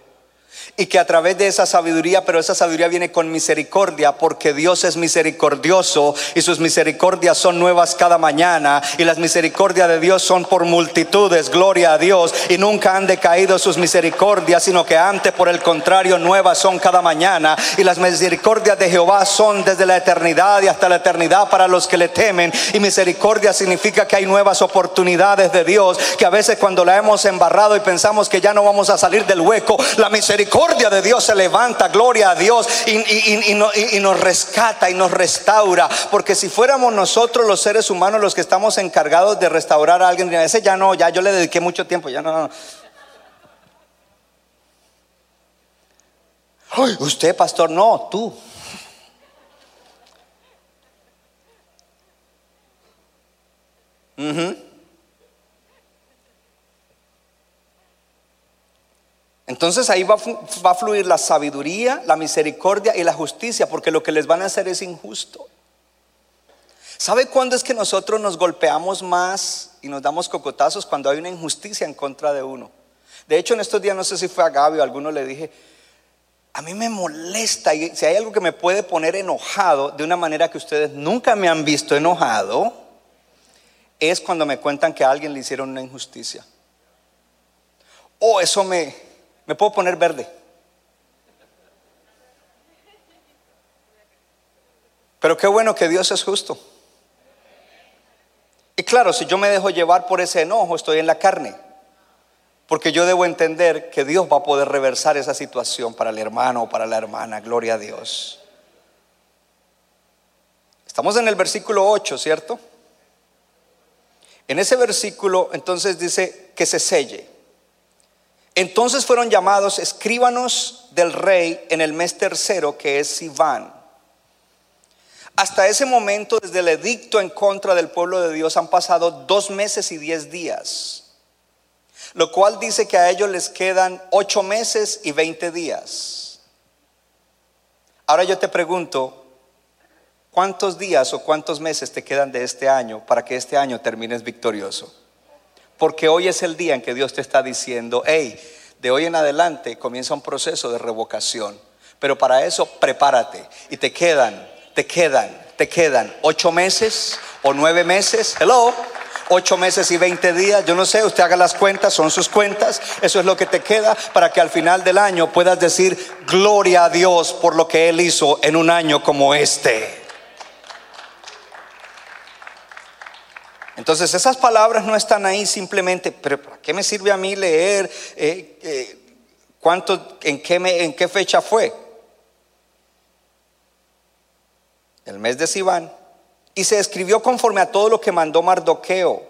y que a través de esa sabiduría, pero esa sabiduría viene con misericordia, porque Dios es misericordioso y sus misericordias son nuevas cada mañana y las misericordias de Dios son por multitudes, gloria a Dios, y nunca han decaído sus misericordias, sino que antes por el contrario nuevas son cada mañana y las misericordias de Jehová son desde la eternidad y hasta la eternidad para los que le temen y misericordia significa que hay nuevas oportunidades de Dios, que a veces cuando la hemos embarrado y pensamos que ya no vamos a salir del hueco, la misericordia de Dios se levanta, gloria a Dios, y, nos rescata y nos restaura. Porque si fuéramos nosotros los seres humanos los que estamos encargados de restaurar a alguien, ese ya no, ya yo le dediqué mucho tiempo, ya no. usted, pastor, no, tú. Entonces ahí va, a fluir la sabiduría, la misericordia y la justicia, porque lo que les van a hacer es injusto. ¿Sabe cuándo es que nosotros nos golpeamos más y nos damos cocotazos? Cuando hay una injusticia en contra de uno. De hecho, en estos días, no sé si fue a Gaby o a alguno le dije, a mí me molesta y si hay algo que me puede poner enojado de una manera que ustedes nunca me han visto enojado, es cuando me cuentan que a alguien le hicieron una injusticia. O eso me, me puedo poner verde. Pero qué bueno que Dios es justo. Y claro, si yo me dejo llevar por ese enojo, estoy en la carne. Porque yo debo entender que Dios va a poder reversar esa situación para el hermano o para la hermana. Gloria a Dios. Estamos en el versículo 8, ¿cierto? En ese versículo entonces dice que se selle. Entonces fueron llamados escríbanos del rey en el mes tercero, que es Sivan. Hasta ese momento, desde el edicto en contra del pueblo de Dios, han pasado dos meses y diez días. Lo cual dice que a ellos les quedan ocho meses y veinte días. Ahora yo te pregunto, ¿cuántos días o cuántos meses te quedan de este año para que este año termines victorioso? Porque hoy es el día en que Dios te está diciendo, hey, de hoy en adelante comienza un proceso de revocación. Pero para eso prepárate y te quedan, te quedan, te quedan ocho meses o nueve meses. Hello. Ocho meses y veinte días, yo no sé, usted haga las cuentas, son sus cuentas, eso es lo que te queda para que al final del año puedas decir gloria a Dios por lo que Él hizo en un año como este. Entonces esas palabras no están ahí simplemente, pero ¿para qué me sirve a mí leer eh, eh, cuánto, en qué, en qué fecha fue? El mes de Sivan. Y se escribió conforme a todo lo que mandó Mardoqueo.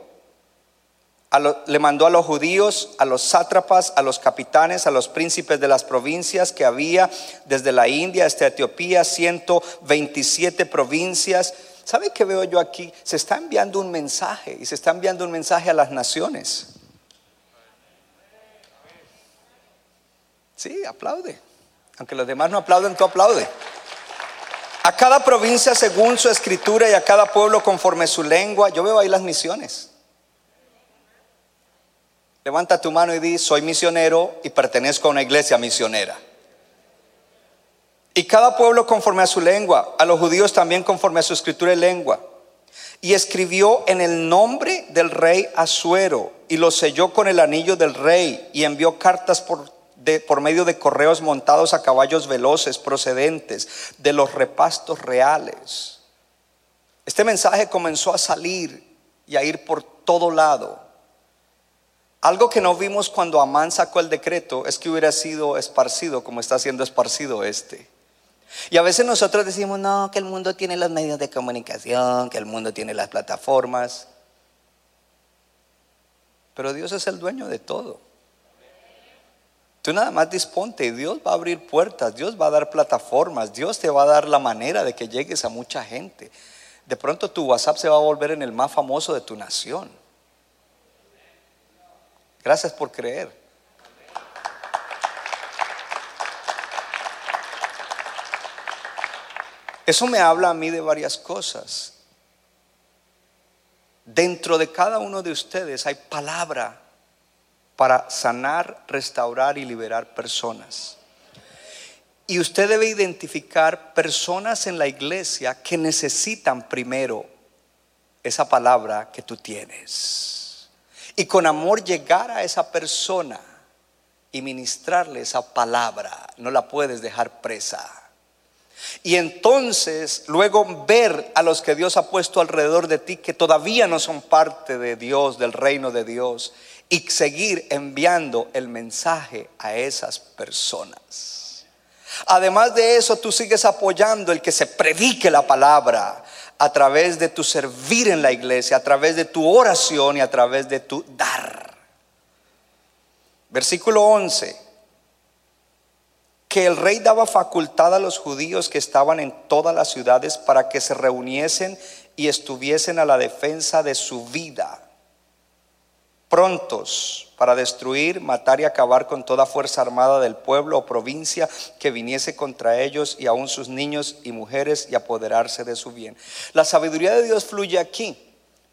le mandó a los judíos, a los sátrapas, a los capitanes, a los príncipes de las provincias que había desde la India hasta Etiopía, 127 provincias ¿Sabe qué veo yo aquí? Se está enviando un mensaje y se está enviando un mensaje a las naciones. Sí, aplaude. Aunque los demás no aplauden, tú aplaude. A cada provincia según su escritura y a cada pueblo conforme su lengua. Yo veo ahí las misiones. Levanta tu mano y di, soy misionero y pertenezco a una iglesia misionera. Y cada pueblo conforme a su lengua, a los judíos también conforme a su escritura y lengua. Y escribió en el nombre del rey Asuero y lo selló con el anillo del rey y envió cartas por, por medio de correos montados a caballos veloces procedentes de los repastos reales. Este mensaje comenzó a salir y a ir por todo lado. Algo que no vimos cuando Amán sacó el decreto es que hubiera sido esparcido como está siendo esparcido este. Y a veces nosotros decimos, no, que el mundo tiene los medios de comunicación, que el mundo tiene las plataformas. Pero Dios es el dueño de todo. Tú nada más disponte Dios va a abrir puertas, Dios va a dar plataformas, Dios te va a dar la manera de que llegues a mucha gente. De pronto tu WhatsApp se va a volver en el más famoso de tu nación. Gracias por creer. Eso me habla a mí de varias cosas. Dentro de cada uno de ustedes hay palabra para sanar, restaurar y liberar personas. Y usted debe identificar personas en la iglesia que necesitan primero esa palabra que tú tienes. Y con amor llegar a esa persona y ministrarle esa palabra. No la puedes dejar presa. Y entonces luego ver a los que Dios ha puesto alrededor de ti que todavía no son parte de Dios, del reino de Dios, y seguir enviando el mensaje a esas personas. Además de eso, tú sigues apoyando el que se predique la palabra a través de tu servir en la iglesia, a través de tu oración y a través de tu dar. Versículo 11 que el rey daba facultad a los judíos que estaban en todas las ciudades para que se reuniesen y estuviesen a la defensa de su vida, prontos para destruir, matar y acabar con toda fuerza armada del pueblo o provincia que viniese contra ellos y aun sus niños y mujeres y apoderarse de su bien. La sabiduría de Dios fluye aquí,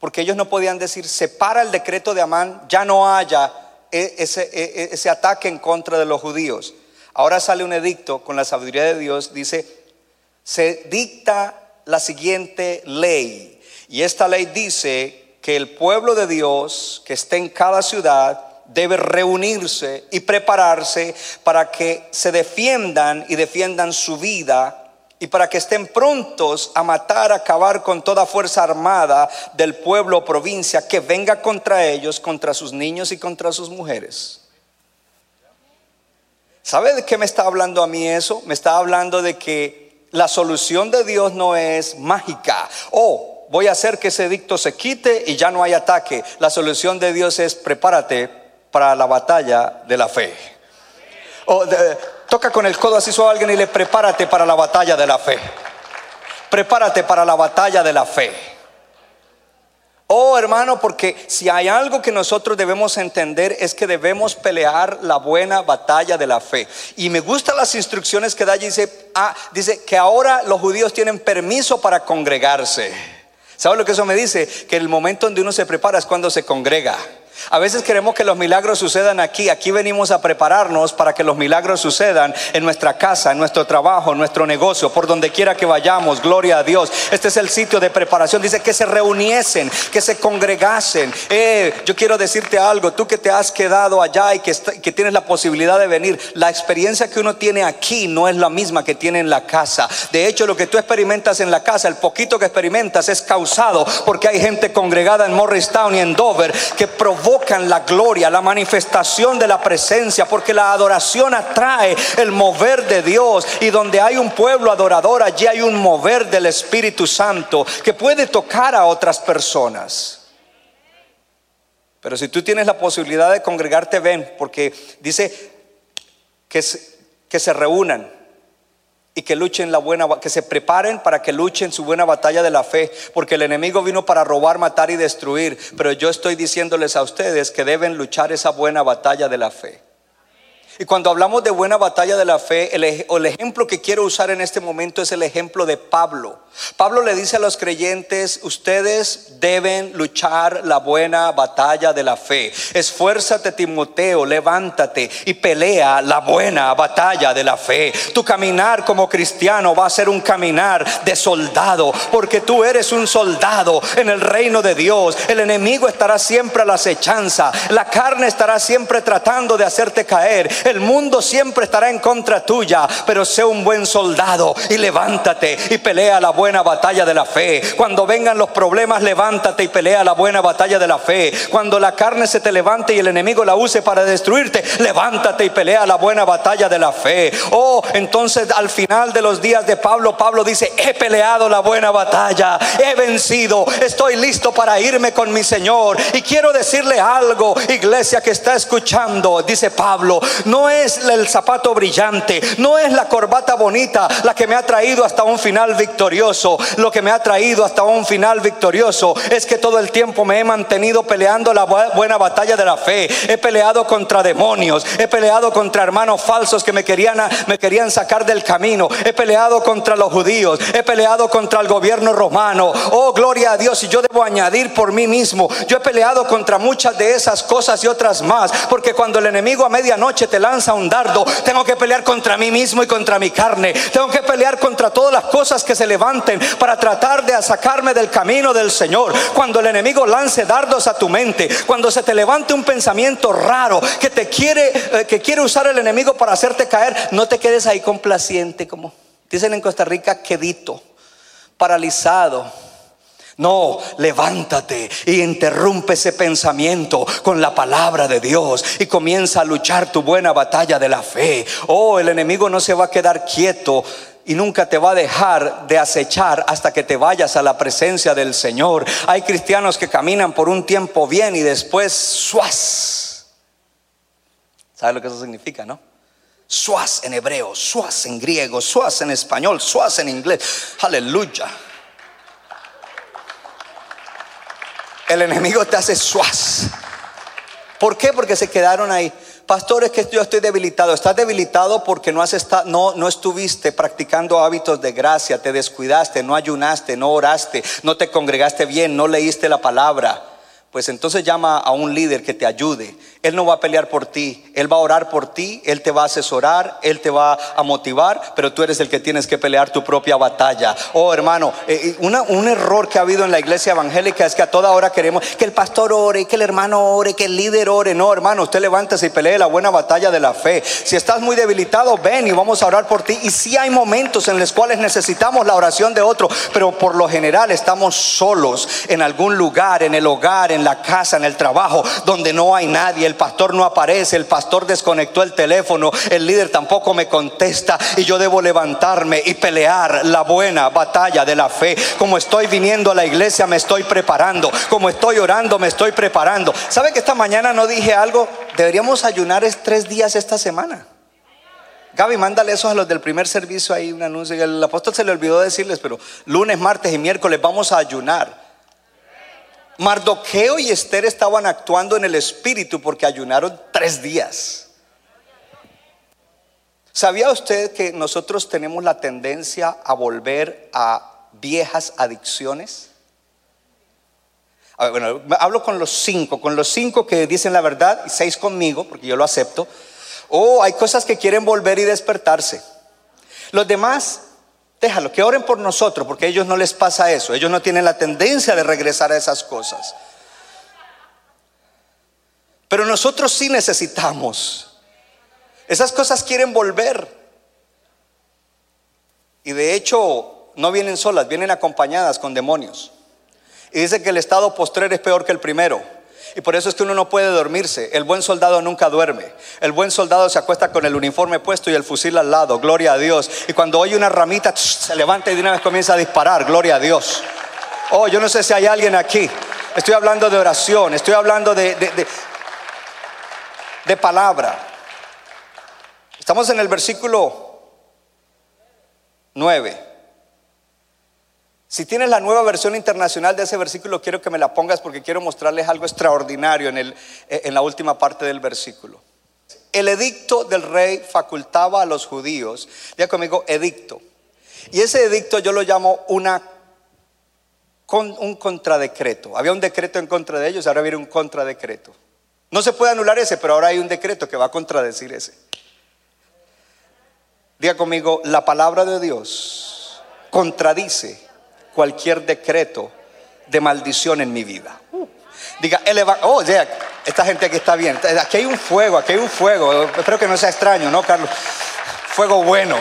porque ellos no podían decir, separa el decreto de Amán, ya no haya e, ese, e, e, ese ataque en contra de los judíos. Ahora sale un edicto con la sabiduría de Dios, dice, se dicta la siguiente ley. Y esta ley dice que el pueblo de Dios que esté en cada ciudad debe reunirse y prepararse para que se defiendan y defiendan su vida y para que estén prontos a matar, a acabar con toda fuerza armada del pueblo o provincia que venga contra ellos, contra sus niños y contra sus mujeres. ¿Sabe de qué me está hablando a mí eso? Me está hablando de que la solución de Dios no es mágica. Oh, voy a hacer que ese edicto se quite y ya no hay ataque. La solución de Dios es prepárate para la batalla de la fe. O toca con el codo así suave a alguien y le prepárate para la batalla de la fe. Prepárate para la batalla de la fe. Oh hermano, porque si hay algo que nosotros debemos entender es que debemos pelear la buena batalla de la fe. Y me gustan las instrucciones que da. Dice, ah, dice que ahora los judíos tienen permiso para congregarse. ¿Sabe lo que eso me dice? Que el momento donde uno se prepara es cuando se congrega. A veces queremos que los milagros sucedan aquí. Aquí venimos a prepararnos para que los milagros sucedan en nuestra casa, en nuestro trabajo, en nuestro negocio, por donde quiera que vayamos. Gloria a Dios. Este es el sitio de preparación. Dice que se reuniesen, que se congregasen. Eh, yo quiero decirte algo. Tú que te has quedado allá y que, que tienes la posibilidad de venir, la experiencia que uno tiene aquí no es la misma que tiene en la casa. De hecho, lo que tú experimentas en la casa, el poquito que experimentas es causado porque hay gente congregada en Morristown y en Dover que provoca la gloria, la manifestación de la presencia, porque la adoración atrae el mover de Dios. Y donde hay un pueblo adorador, allí hay un mover del Espíritu Santo que puede tocar a otras personas. Pero si tú tienes la posibilidad de congregarte, ven, porque dice que se reúnan y que luchen la buena, que se preparen para que luchen su buena batalla de la fe, porque el enemigo vino para robar, matar y destruir, pero yo estoy diciéndoles a ustedes que deben luchar esa buena batalla de la fe. Y cuando hablamos de buena batalla de la fe, el, el, ejemplo que quiero usar en este momento es el ejemplo de Pablo. Pablo le dice a los creyentes, ustedes deben luchar la buena batalla de la fe. Esfuérzate Timoteo, levántate y pelea la buena batalla de la fe. Tu caminar como cristiano va a ser un caminar de soldado, porque tú eres un soldado en el reino de Dios. El enemigo estará siempre a la acechanza, la carne estará siempre tratando de hacerte caer el mundo siempre estará en contra tuya, pero sé un buen soldado y levántate y pelea la buena batalla de la fe. Cuando vengan los problemas, levántate y pelea la buena batalla de la fe. Cuando la carne se te levante y el enemigo la use para destruirte, levántate y pelea la buena batalla de la fe. Oh, entonces al final de los días de Pablo, Pablo dice, he peleado la buena batalla, he vencido, estoy listo para irme con mi Señor. Y quiero decirle algo, iglesia que está escuchando, dice Pablo, no es el zapato brillante, no es la corbata bonita la que me ha traído hasta un final victorioso. Lo que me ha traído hasta un final victorioso es que todo el tiempo me he mantenido peleando la buena batalla de la fe. He peleado contra demonios, he peleado contra hermanos falsos que me querían, me querían sacar del camino. He peleado contra los judíos, he peleado contra el gobierno romano. Oh, gloria a Dios. Y yo debo añadir por mí mismo, yo he peleado contra muchas de esas cosas y otras más. Porque cuando el enemigo a medianoche te lanza un dardo, tengo que pelear contra mí mismo y contra mi carne. Tengo que pelear contra todas las cosas que se para tratar de sacarme del camino del Señor. Cuando el enemigo lance dardos a tu mente, cuando se te levante un pensamiento raro que te quiere eh, que quiere usar el enemigo para hacerte caer, no te quedes ahí complaciente como dicen en Costa Rica, quedito, paralizado no, levántate y interrumpe ese pensamiento con la palabra de Dios y comienza a luchar tu buena batalla de la fe. Oh, el enemigo no se va a quedar quieto y nunca te va a dejar de acechar hasta que te vayas a la presencia del Señor. Hay cristianos que caminan por un tiempo bien y después suaz. ¿Sabes lo que eso significa, no? Suaz en hebreo, suaz en griego, suaz en español, suaz en inglés. Aleluya. El enemigo te hace suaz. ¿Por qué? Porque se quedaron ahí. Pastores, que yo estoy debilitado. Estás debilitado porque no, has estado, no, no estuviste practicando hábitos de gracia, te descuidaste, no ayunaste, no oraste, no te congregaste bien, no leíste la palabra. Pues entonces llama a un líder que te ayude. Él no va a pelear por ti, Él va a orar por ti, Él te va a asesorar, Él te va a motivar, pero tú eres el que tienes que pelear tu propia batalla. Oh hermano, eh, eh, un error que ha habido en la iglesia evangélica es que a toda hora queremos que el pastor ore, que el hermano ore, que el líder ore. No, hermano, usted levántese y pelee la buena batalla de la fe. Si estás muy debilitado, ven y vamos a orar por ti. Y si hay momentos en los cuales necesitamos la oración de otro, pero por lo general estamos solos en algún lugar, en el hogar, en la casa, en el trabajo, donde no hay nadie el pastor no aparece, el pastor desconectó el teléfono, el líder tampoco me contesta y yo debo levantarme y pelear la buena batalla de la fe. Como estoy viniendo a la iglesia me estoy preparando, como estoy orando me estoy preparando. ¿Sabe que esta mañana no dije algo? Deberíamos ayunar tres días esta semana. Gaby, mándale eso a los del primer servicio ahí, un anuncio. El apóstol se le olvidó decirles, pero lunes, martes y miércoles vamos a ayunar. Mardoqueo y Esther estaban actuando en el espíritu porque ayunaron tres días. ¿Sabía usted que nosotros tenemos la tendencia a volver a viejas adicciones? Bueno, hablo con los cinco, con los cinco que dicen la verdad y seis conmigo, porque yo lo acepto. Oh, hay cosas que quieren volver y despertarse. Los demás, déjalo, que oren por nosotros, porque a ellos no les pasa eso. Ellos no tienen la tendencia de regresar a esas cosas. Pero nosotros sí necesitamos. Esas cosas quieren volver. Y de hecho, no vienen solas, vienen acompañadas con demonios. Y dice que el estado postrer es peor que el primero. Y por eso es que uno no puede dormirse. El buen soldado nunca duerme. El buen soldado se acuesta con el uniforme puesto y el fusil al lado. Gloria a Dios. Y cuando oye una ramita, se levanta y de una vez comienza a disparar. Gloria a Dios. Oh, yo no sé si hay alguien aquí. Estoy hablando de oración. Estoy hablando de, de, de, palabra. Estamos en el versículo 9. Si tienes la nueva versión internacional de ese versículo, quiero que me la pongas porque quiero mostrarles algo extraordinario en, el, en la última parte del versículo. El edicto del rey facultaba a los judíos, ya conmigo, edicto. Y ese edicto yo lo llamo una, con, un contradecreto. Había un decreto en contra de ellos, ahora viene un contradecreto. No se puede anular ese, pero ahora hay un decreto que va a contradecir ese. Diga conmigo, la palabra de Dios contradice cualquier decreto de maldición en mi vida. Diga, eleva, oh, esta gente aquí está bien. Aquí hay un fuego, aquí hay un fuego. Espero que no sea extraño, ¿no, Carlos? Fuego bueno.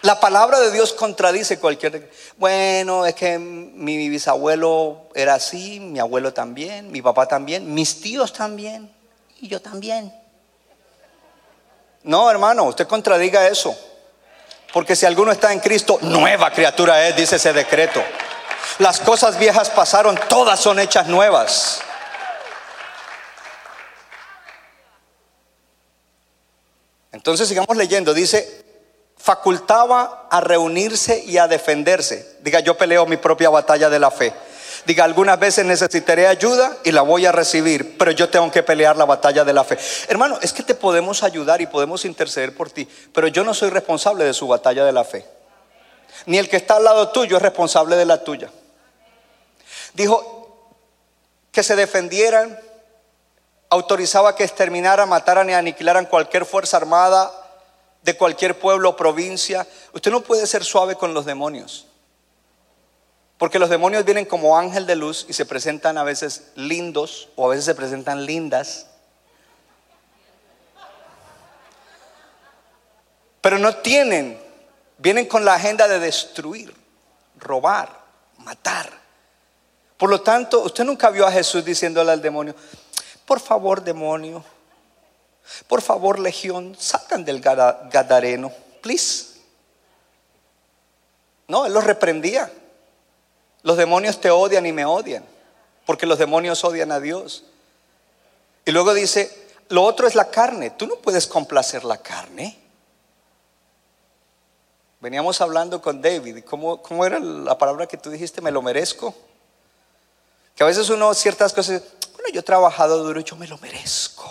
La palabra de Dios contradice cualquier. Bueno, es que mi bisabuelo era así, mi abuelo también, mi papá también, mis tíos también, y yo también. No, hermano, usted contradiga eso. Porque si alguno está en Cristo, nueva criatura es, dice ese decreto. Las cosas viejas pasaron, todas son hechas nuevas. Entonces sigamos leyendo, dice, facultaba a reunirse y a defenderse. Diga, yo peleo mi propia batalla de la fe. Diga, algunas veces necesitaré ayuda y la voy a recibir, pero yo tengo que pelear la batalla de la fe. Hermano, es que te podemos ayudar y podemos interceder por ti, pero yo no soy responsable de su batalla de la fe. Ni el que está al lado tuyo es responsable de la tuya. Dijo que se defendieran, autorizaba que exterminaran, mataran y aniquilaran cualquier fuerza armada de cualquier pueblo o provincia. Usted no puede ser suave con los demonios. Porque los demonios vienen como ángel de luz y se presentan a veces lindos o a veces se presentan lindas. Pero no tienen, vienen con la agenda de destruir, robar, matar. Por lo tanto, usted nunca vio a Jesús diciéndole al demonio, por favor demonio, por favor legión, salgan del Gadareno, please. No, él los reprendía. Los demonios te odian y me odian, porque los demonios odian a Dios. Y luego dice, lo otro es la carne. Tú no puedes complacer la carne. Veníamos hablando con David, ¿cómo, cómo era la palabra que tú dijiste? Me lo merezco. Que a veces uno ciertas cosas, bueno, yo he trabajado duro, yo me lo merezco.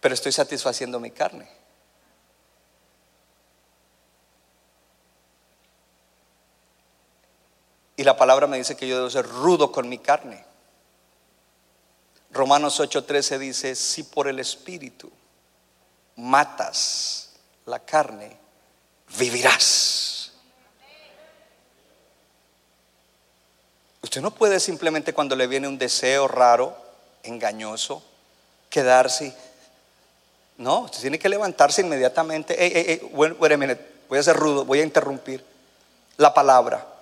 Pero estoy satisfaciendo mi carne. Y la palabra me dice que yo debo ser rudo con mi carne. Romanos 8:13 dice, si por el Espíritu matas la carne, vivirás. Usted no puede simplemente cuando le viene un deseo raro, engañoso, quedarse. No, usted tiene que levantarse inmediatamente. voy a ser rudo, voy a interrumpir la palabra.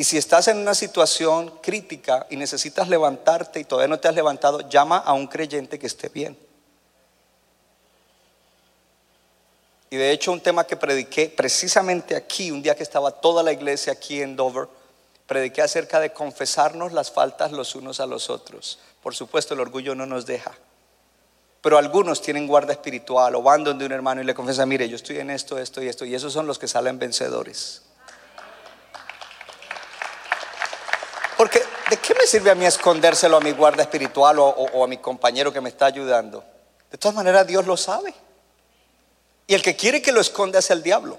Y si estás en una situación crítica y necesitas levantarte y todavía no te has levantado, llama a un creyente que esté bien. Y de hecho un tema que prediqué precisamente aquí, un día que estaba toda la iglesia aquí en Dover, prediqué acerca de confesarnos las faltas los unos a los otros. Por supuesto, el orgullo no nos deja. Pero algunos tienen guarda espiritual o van donde un hermano y le confiesan, mire, yo estoy en esto, esto y esto. Y esos son los que salen vencedores. Porque, ¿de qué me sirve a mí escondérselo a mi guarda espiritual o, a mi compañero que me está ayudando? De todas maneras, Dios lo sabe. Y el que quiere que lo esconda es el diablo.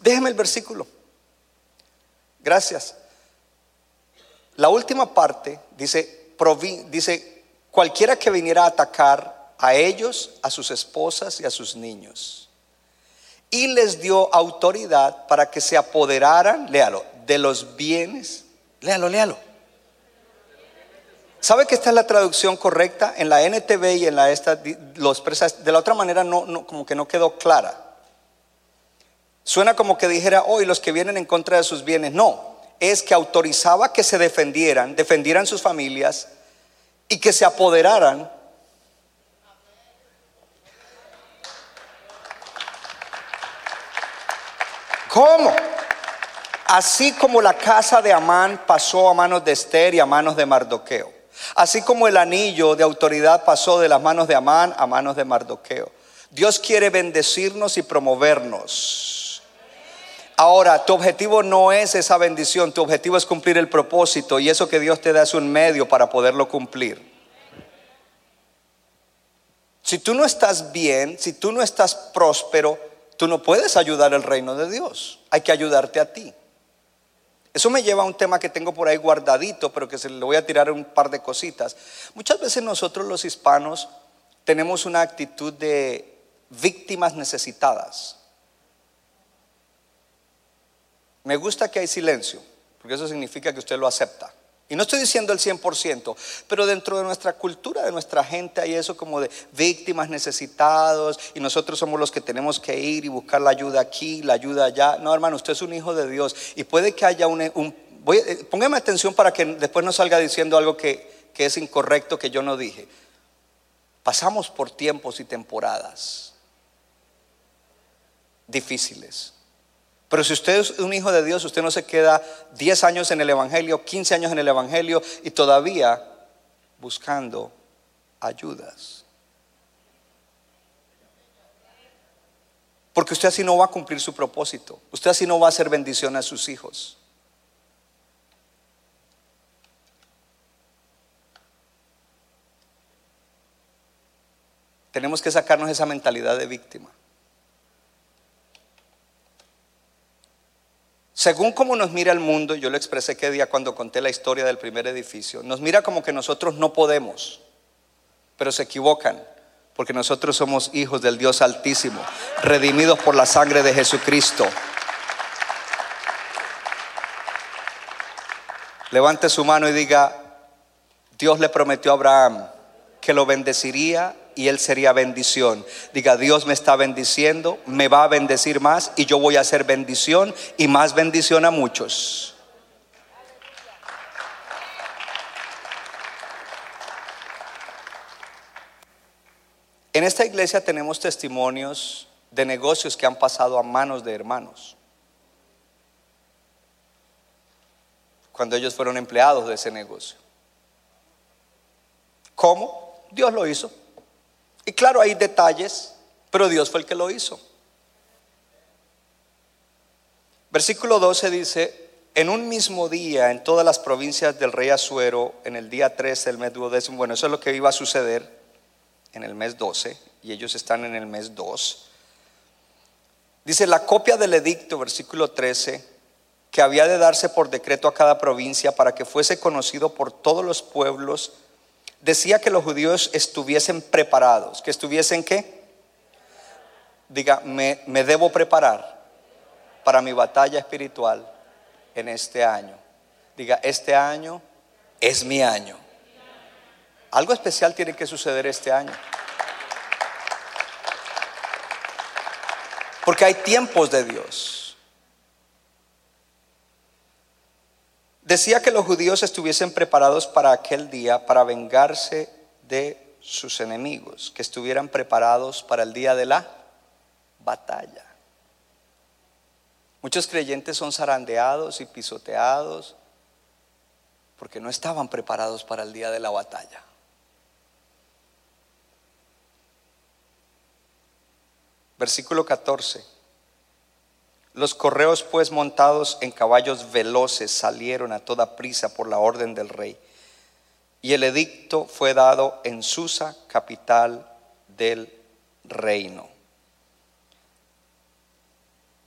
Déjeme el versículo. Gracias. La última parte dice, dice, cualquiera que viniera a atacar a ellos, a sus esposas y a sus niños. Y les dio autoridad para que se apoderaran, léalo, de los bienes. Léalo, léalo. ¿Sabe que esta es la traducción correcta? En la NTV y en la esta de la otra manera no, como que no quedó clara. Suena como que dijera, hoy los que vienen en contra de sus bienes. No, es que autorizaba que se defendieran, defendieran sus familias y que se apoderaran. ¿Cómo? Así como la casa de Amán pasó a manos de Esther y a manos de Mardoqueo. Así como el anillo de autoridad pasó de las manos de Amán a manos de Mardoqueo. Dios quiere bendecirnos y promovernos. Ahora, tu objetivo no es esa bendición, tu objetivo es cumplir el propósito y eso que Dios te da es un medio para poderlo cumplir. Si tú no estás bien, si tú no estás próspero, tú no puedes ayudar al reino de Dios. Hay que ayudarte a ti. Eso me lleva a un tema que tengo por ahí guardadito, pero que se le voy a tirar un par de cositas. Muchas veces nosotros los hispanos tenemos una actitud de víctimas necesitadas. Me gusta que hay silencio, porque eso significa que usted lo acepta. Y no estoy diciendo el 100%, pero dentro de nuestra cultura, de nuestra gente, hay eso como de víctimas necesitados y nosotros somos los que tenemos que ir y buscar la ayuda aquí, la ayuda allá. No, hermano, usted es un hijo de Dios y puede que haya un... eh, póngame atención para que después no salga diciendo algo que, que es incorrecto que yo no dije. Pasamos por tiempos y temporadas difíciles. Pero si usted es un hijo de Dios, usted no se queda 10 años en el Evangelio, 15 años en el Evangelio y todavía buscando ayudas. Porque usted así no va a cumplir su propósito. Usted así no va a hacer bendición a sus hijos. Tenemos que sacarnos esa mentalidad de víctima. Según como nos mira el mundo, yo lo expresé que día cuando conté la historia del primer edificio, nos mira como que nosotros no podemos, pero se equivocan, porque nosotros somos hijos del Dios Altísimo, redimidos por la sangre de Jesucristo. Levante su mano y diga, Dios le prometió a Abraham que lo bendeciría y él sería bendición. Diga, Dios me está bendiciendo, me va a bendecir más y yo voy a hacer bendición y más bendición a muchos. En esta iglesia tenemos testimonios de negocios que han pasado a manos de hermanos. Cuando ellos fueron empleados de ese negocio. ¿Cómo? Dios lo hizo. Y claro, hay detalles, pero Dios fue el que lo hizo. Versículo 12 dice, en un mismo día, en todas las provincias del rey Asuero, en el día 13 del mes duodécimo, bueno, eso es lo que iba a suceder en el mes 12, y ellos están en el mes 2. Dice, la copia del edicto, versículo 13, que había de darse por decreto a cada provincia para que fuese conocido por todos los pueblos, decía que los judíos estuviesen preparados. ¿Que estuviesen qué? Diga, me, me debo preparar para mi batalla espiritual en este año. Diga, este año es mi año. Algo especial tiene que suceder este año. Porque hay tiempos de Dios. Decía que los judíos estuviesen preparados para aquel día, para vengarse de sus enemigos, que estuvieran preparados para el día de la batalla. Muchos creyentes son zarandeados y pisoteados porque no estaban preparados para el día de la batalla. Versículo 14. Los correos pues montados en caballos veloces salieron a toda prisa por la orden del rey. Y el edicto fue dado en Susa, capital del reino.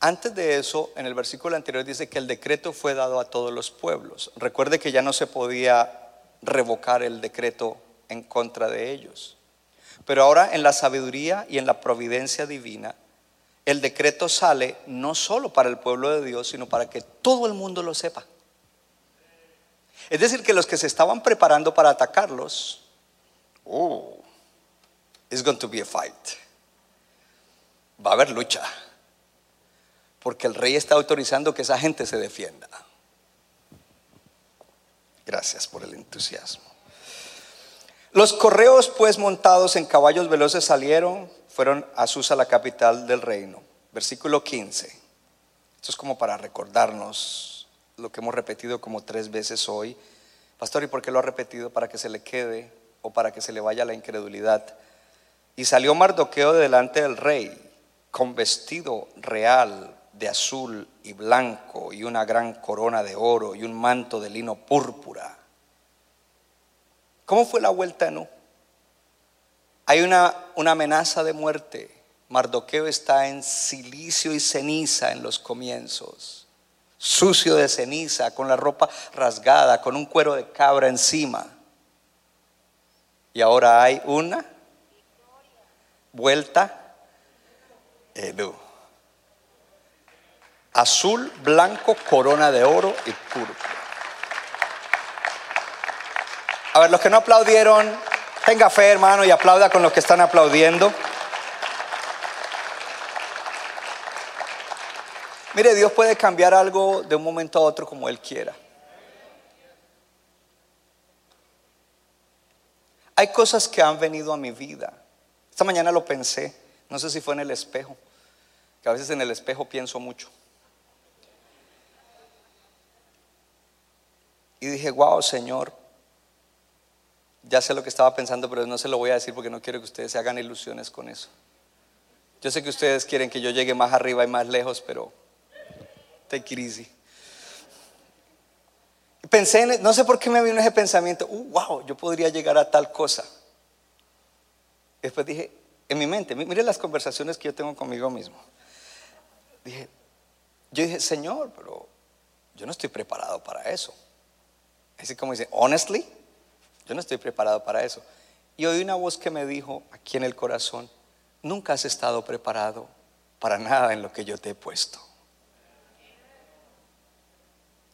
Antes de eso, en el versículo anterior dice que el decreto fue dado a todos los pueblos. Recuerde que ya no se podía revocar el decreto en contra de ellos. Pero ahora en la sabiduría y en la providencia divina, el decreto sale no solo para el pueblo de Dios, sino para que todo el mundo lo sepa. Es decir, que los que se estaban preparando para atacarlos, oh, it's going to be a fight. Va a haber lucha. Porque el rey está autorizando que esa gente se defienda. Gracias por el entusiasmo. Los correos pues montados en caballos veloces salieron, fueron a Susa, la capital del reino. Versículo 15. Esto es como para recordarnos lo que hemos repetido como tres veces hoy. Pastor, ¿y por qué lo ha repetido? Para que se le quede o para que se le vaya la incredulidad. Y salió Mardoqueo delante del rey con vestido real de azul y blanco y una gran corona de oro y un manto de lino púrpura. ¿Cómo fue la vuelta no? Hay una, una amenaza de muerte. Mardoqueo está en silicio y ceniza en los comienzos, sucio de ceniza, con la ropa rasgada, con un cuero de cabra encima. Y ahora hay una vuelta en azul, blanco, corona de oro y púrpura. A ver, los que no aplaudieron, tenga fe, hermano, y aplauda con los que están aplaudiendo. Mire, Dios puede cambiar algo de un momento a otro como Él quiera. Hay cosas que han venido a mi vida. Esta mañana lo pensé, no sé si fue en el espejo, que a veces en el espejo pienso mucho. Y dije, wow, Señor, ya sé lo que estaba pensando, pero no se lo voy a decir porque no quiero que ustedes se hagan ilusiones con eso. Yo sé que ustedes quieren que yo llegue más arriba y más lejos, pero take it easy. Pensé en, no sé por qué me vino ese pensamiento, uh, wow, yo podría llegar a tal cosa. Después dije, en mi mente, mire las conversaciones que yo tengo conmigo mismo. Dije, yo dije, Señor, pero yo no estoy preparado para eso. Así como dice, honestly, yo no estoy preparado para eso. Y oí una voz que me dijo aquí en el corazón, nunca has estado preparado para nada en lo que yo te he puesto.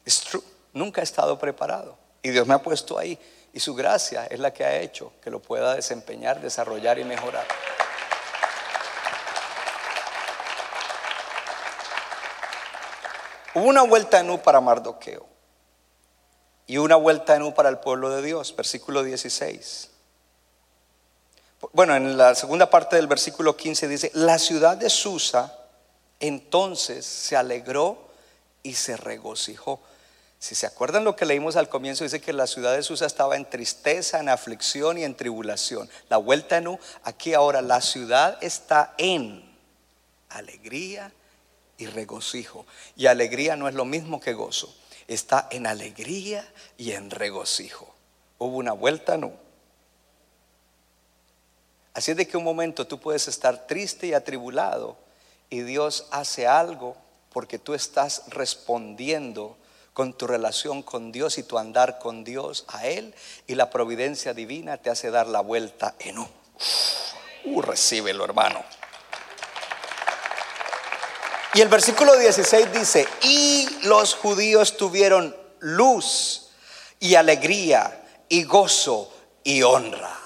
Es true, nunca he estado preparado. Y Dios me ha puesto ahí. Y su gracia es la que ha hecho que lo pueda desempeñar, desarrollar y mejorar. Hubo una vuelta en U para Mardoqueo y una vuelta en U para el pueblo de Dios, versículo 16. Bueno, en la segunda parte del versículo 15 dice, la ciudad de Susa entonces se alegró y se regocijó. Si se acuerdan lo que leímos al comienzo, dice que la ciudad de Susa estaba en tristeza, en aflicción y en tribulación. La vuelta en U, aquí ahora la ciudad está en alegría y regocijo. Y alegría no es lo mismo que gozo está en alegría y en regocijo. Hubo una vuelta, no. Así es de que un momento tú puedes estar triste y atribulado y Dios hace algo porque tú estás respondiendo con tu relación con Dios y tu andar con Dios a Él y la providencia divina te hace dar la vuelta en un. Uh, recíbelo hermano. Y el versículo 16 dice, y los judíos tuvieron luz y alegría y gozo y honra.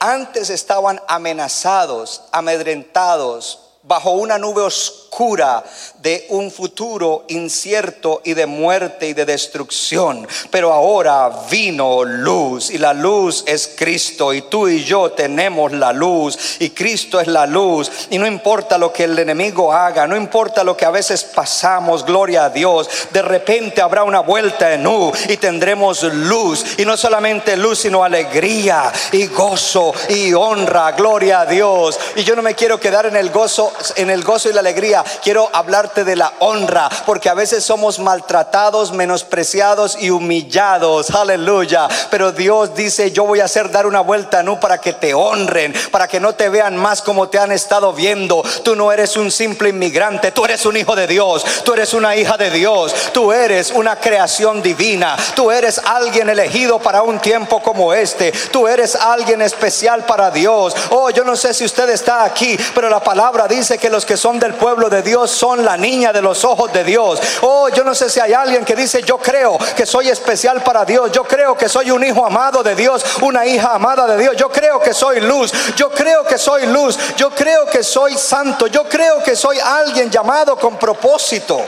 Antes estaban amenazados, amedrentados, bajo una nube oscura de un futuro incierto y de muerte y de destrucción. Pero ahora vino luz y la luz es Cristo y tú y yo tenemos la luz y Cristo es la luz y no importa lo que el enemigo haga, no importa lo que a veces pasamos, gloria a Dios, de repente habrá una vuelta en U y tendremos luz y no solamente luz sino alegría y gozo y honra, gloria a Dios. Y yo no me quiero quedar en el gozo en el gozo y la alegría, quiero hablarte de la honra, porque a veces somos maltratados, menospreciados y humillados. Aleluya. Pero Dios dice, yo voy a hacer dar una vuelta no para que te honren, para que no te vean más como te han estado viendo. Tú no eres un simple inmigrante, tú eres un hijo de Dios, tú eres una hija de Dios, tú eres una creación divina, tú eres alguien elegido para un tiempo como este, tú eres alguien especial para Dios. Oh, yo no sé si usted está aquí, pero la palabra dice que los que son del pueblo de Dios son la niña de los ojos de Dios. Oh, yo no sé si hay alguien que dice, yo creo que soy especial para Dios. Yo creo que soy un hijo amado de Dios, una hija amada de Dios. Yo creo que soy luz. Yo creo que soy luz. Yo creo que soy santo. Yo creo que soy alguien llamado con propósito.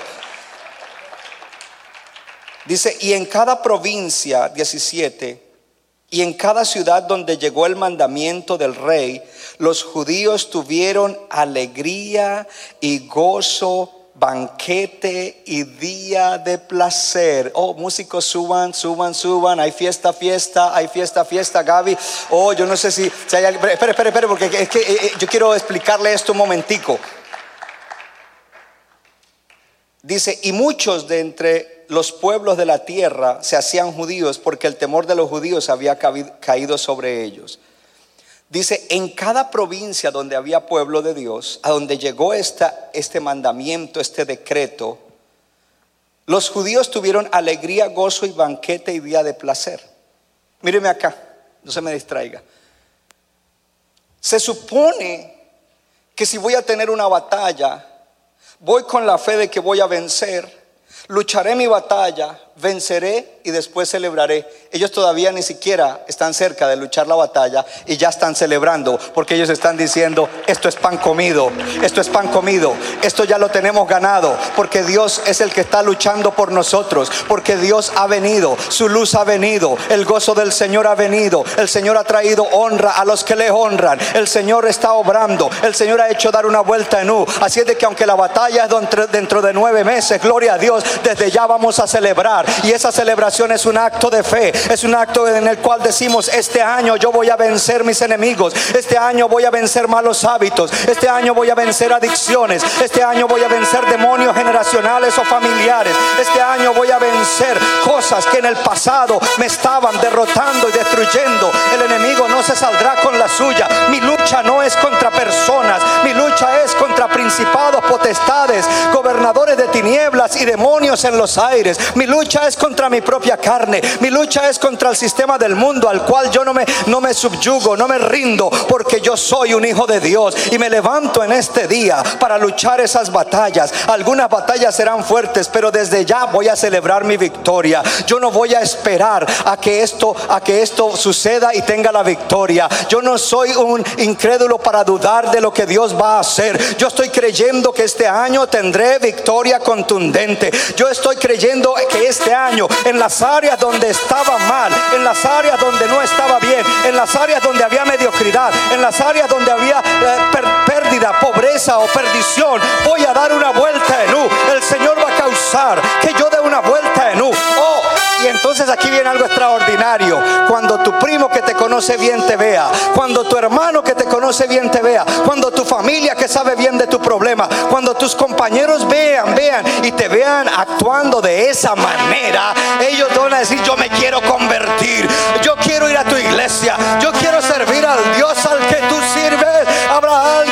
Dice, y en cada provincia, 17, y en cada ciudad donde llegó el mandamiento del rey, los judíos tuvieron alegría y gozo, banquete y día de placer. Oh, músicos suban, suban, suban. Hay fiesta, fiesta, hay fiesta, fiesta, Gaby. Oh, yo no sé si, si hay alguien. Espere, espere, espere, porque es que eh, eh, yo quiero explicarle esto un momentico. Dice, y muchos de entre los pueblos de la tierra se hacían judíos porque el temor de los judíos había caído sobre ellos. Dice, en cada provincia donde había pueblo de Dios, a donde llegó esta, este mandamiento, este decreto, los judíos tuvieron alegría, gozo y banquete y día de placer. Míreme acá, no se me distraiga. Se supone que si voy a tener una batalla, voy con la fe de que voy a vencer, lucharé mi batalla, venceré y después celebraré. Ellos todavía ni siquiera están cerca de luchar la batalla y ya están celebrando porque ellos están diciendo, esto es pan comido, esto es pan comido, esto ya lo tenemos ganado porque Dios es el que está luchando por nosotros, porque Dios ha venido, su luz ha venido, el gozo del Señor ha venido, el Señor ha traído honra a los que le honran, el Señor está obrando, el Señor ha hecho dar una vuelta en U. Así es de que aunque la batalla es dentro de nueve meses, gloria a Dios, desde ya vamos a celebrar y esa celebración es un acto de fe, es un acto en el cual decimos, este año yo voy a vencer mis enemigos, este año voy a vencer malos hábitos, este año voy a vencer adicciones, este año voy a vencer demonios generacionales o familiares, este año voy a vencer cosas que en el pasado me estaban derrotando y destruyendo. El enemigo no se saldrá con la suya. Mi lucha no es contra personas, mi lucha es contra principados, potestades, gobernadores de tinieblas y demonios en los aires. Mi lucha es contra mi propia carne. Mi lucha es contra el sistema del mundo al cual yo no me, no me subyugo, no me rindo, porque yo soy un hijo de Dios y me levanto en este día para luchar esas batallas. Algunas batallas serán fuertes, pero desde ya voy a celebrar mi victoria. Yo no voy a esperar a que esto, a que esto suceda y tenga la victoria. Yo no soy un incrédulo para dudar de lo que Dios va a hacer. Yo estoy creyendo que este año tendré victoria contundente. Yo estoy creyendo que este año en las áreas donde estaba mal, en las áreas donde no estaba bien, en las áreas donde había mediocridad, en las áreas donde había eh, pérdida, pobreza o perdición. Voy a dar una vuelta en U. El Señor va a causar que yo dé una vuelta en U. Oh, y entonces aquí viene algo extraordinario. Cuando tu primo que te conoce bien te vea, cuando tu hermano que te conoce bien te vea, cuando tu familia que sabe bien de tu problema, cuando tus compañeros vean, vean y te vean actuando de esa manera, ellos van a decir, yo me quiero convertir, yo quiero ir a tu iglesia, yo quiero servir al Dios al que tú sirves. Habrá alguien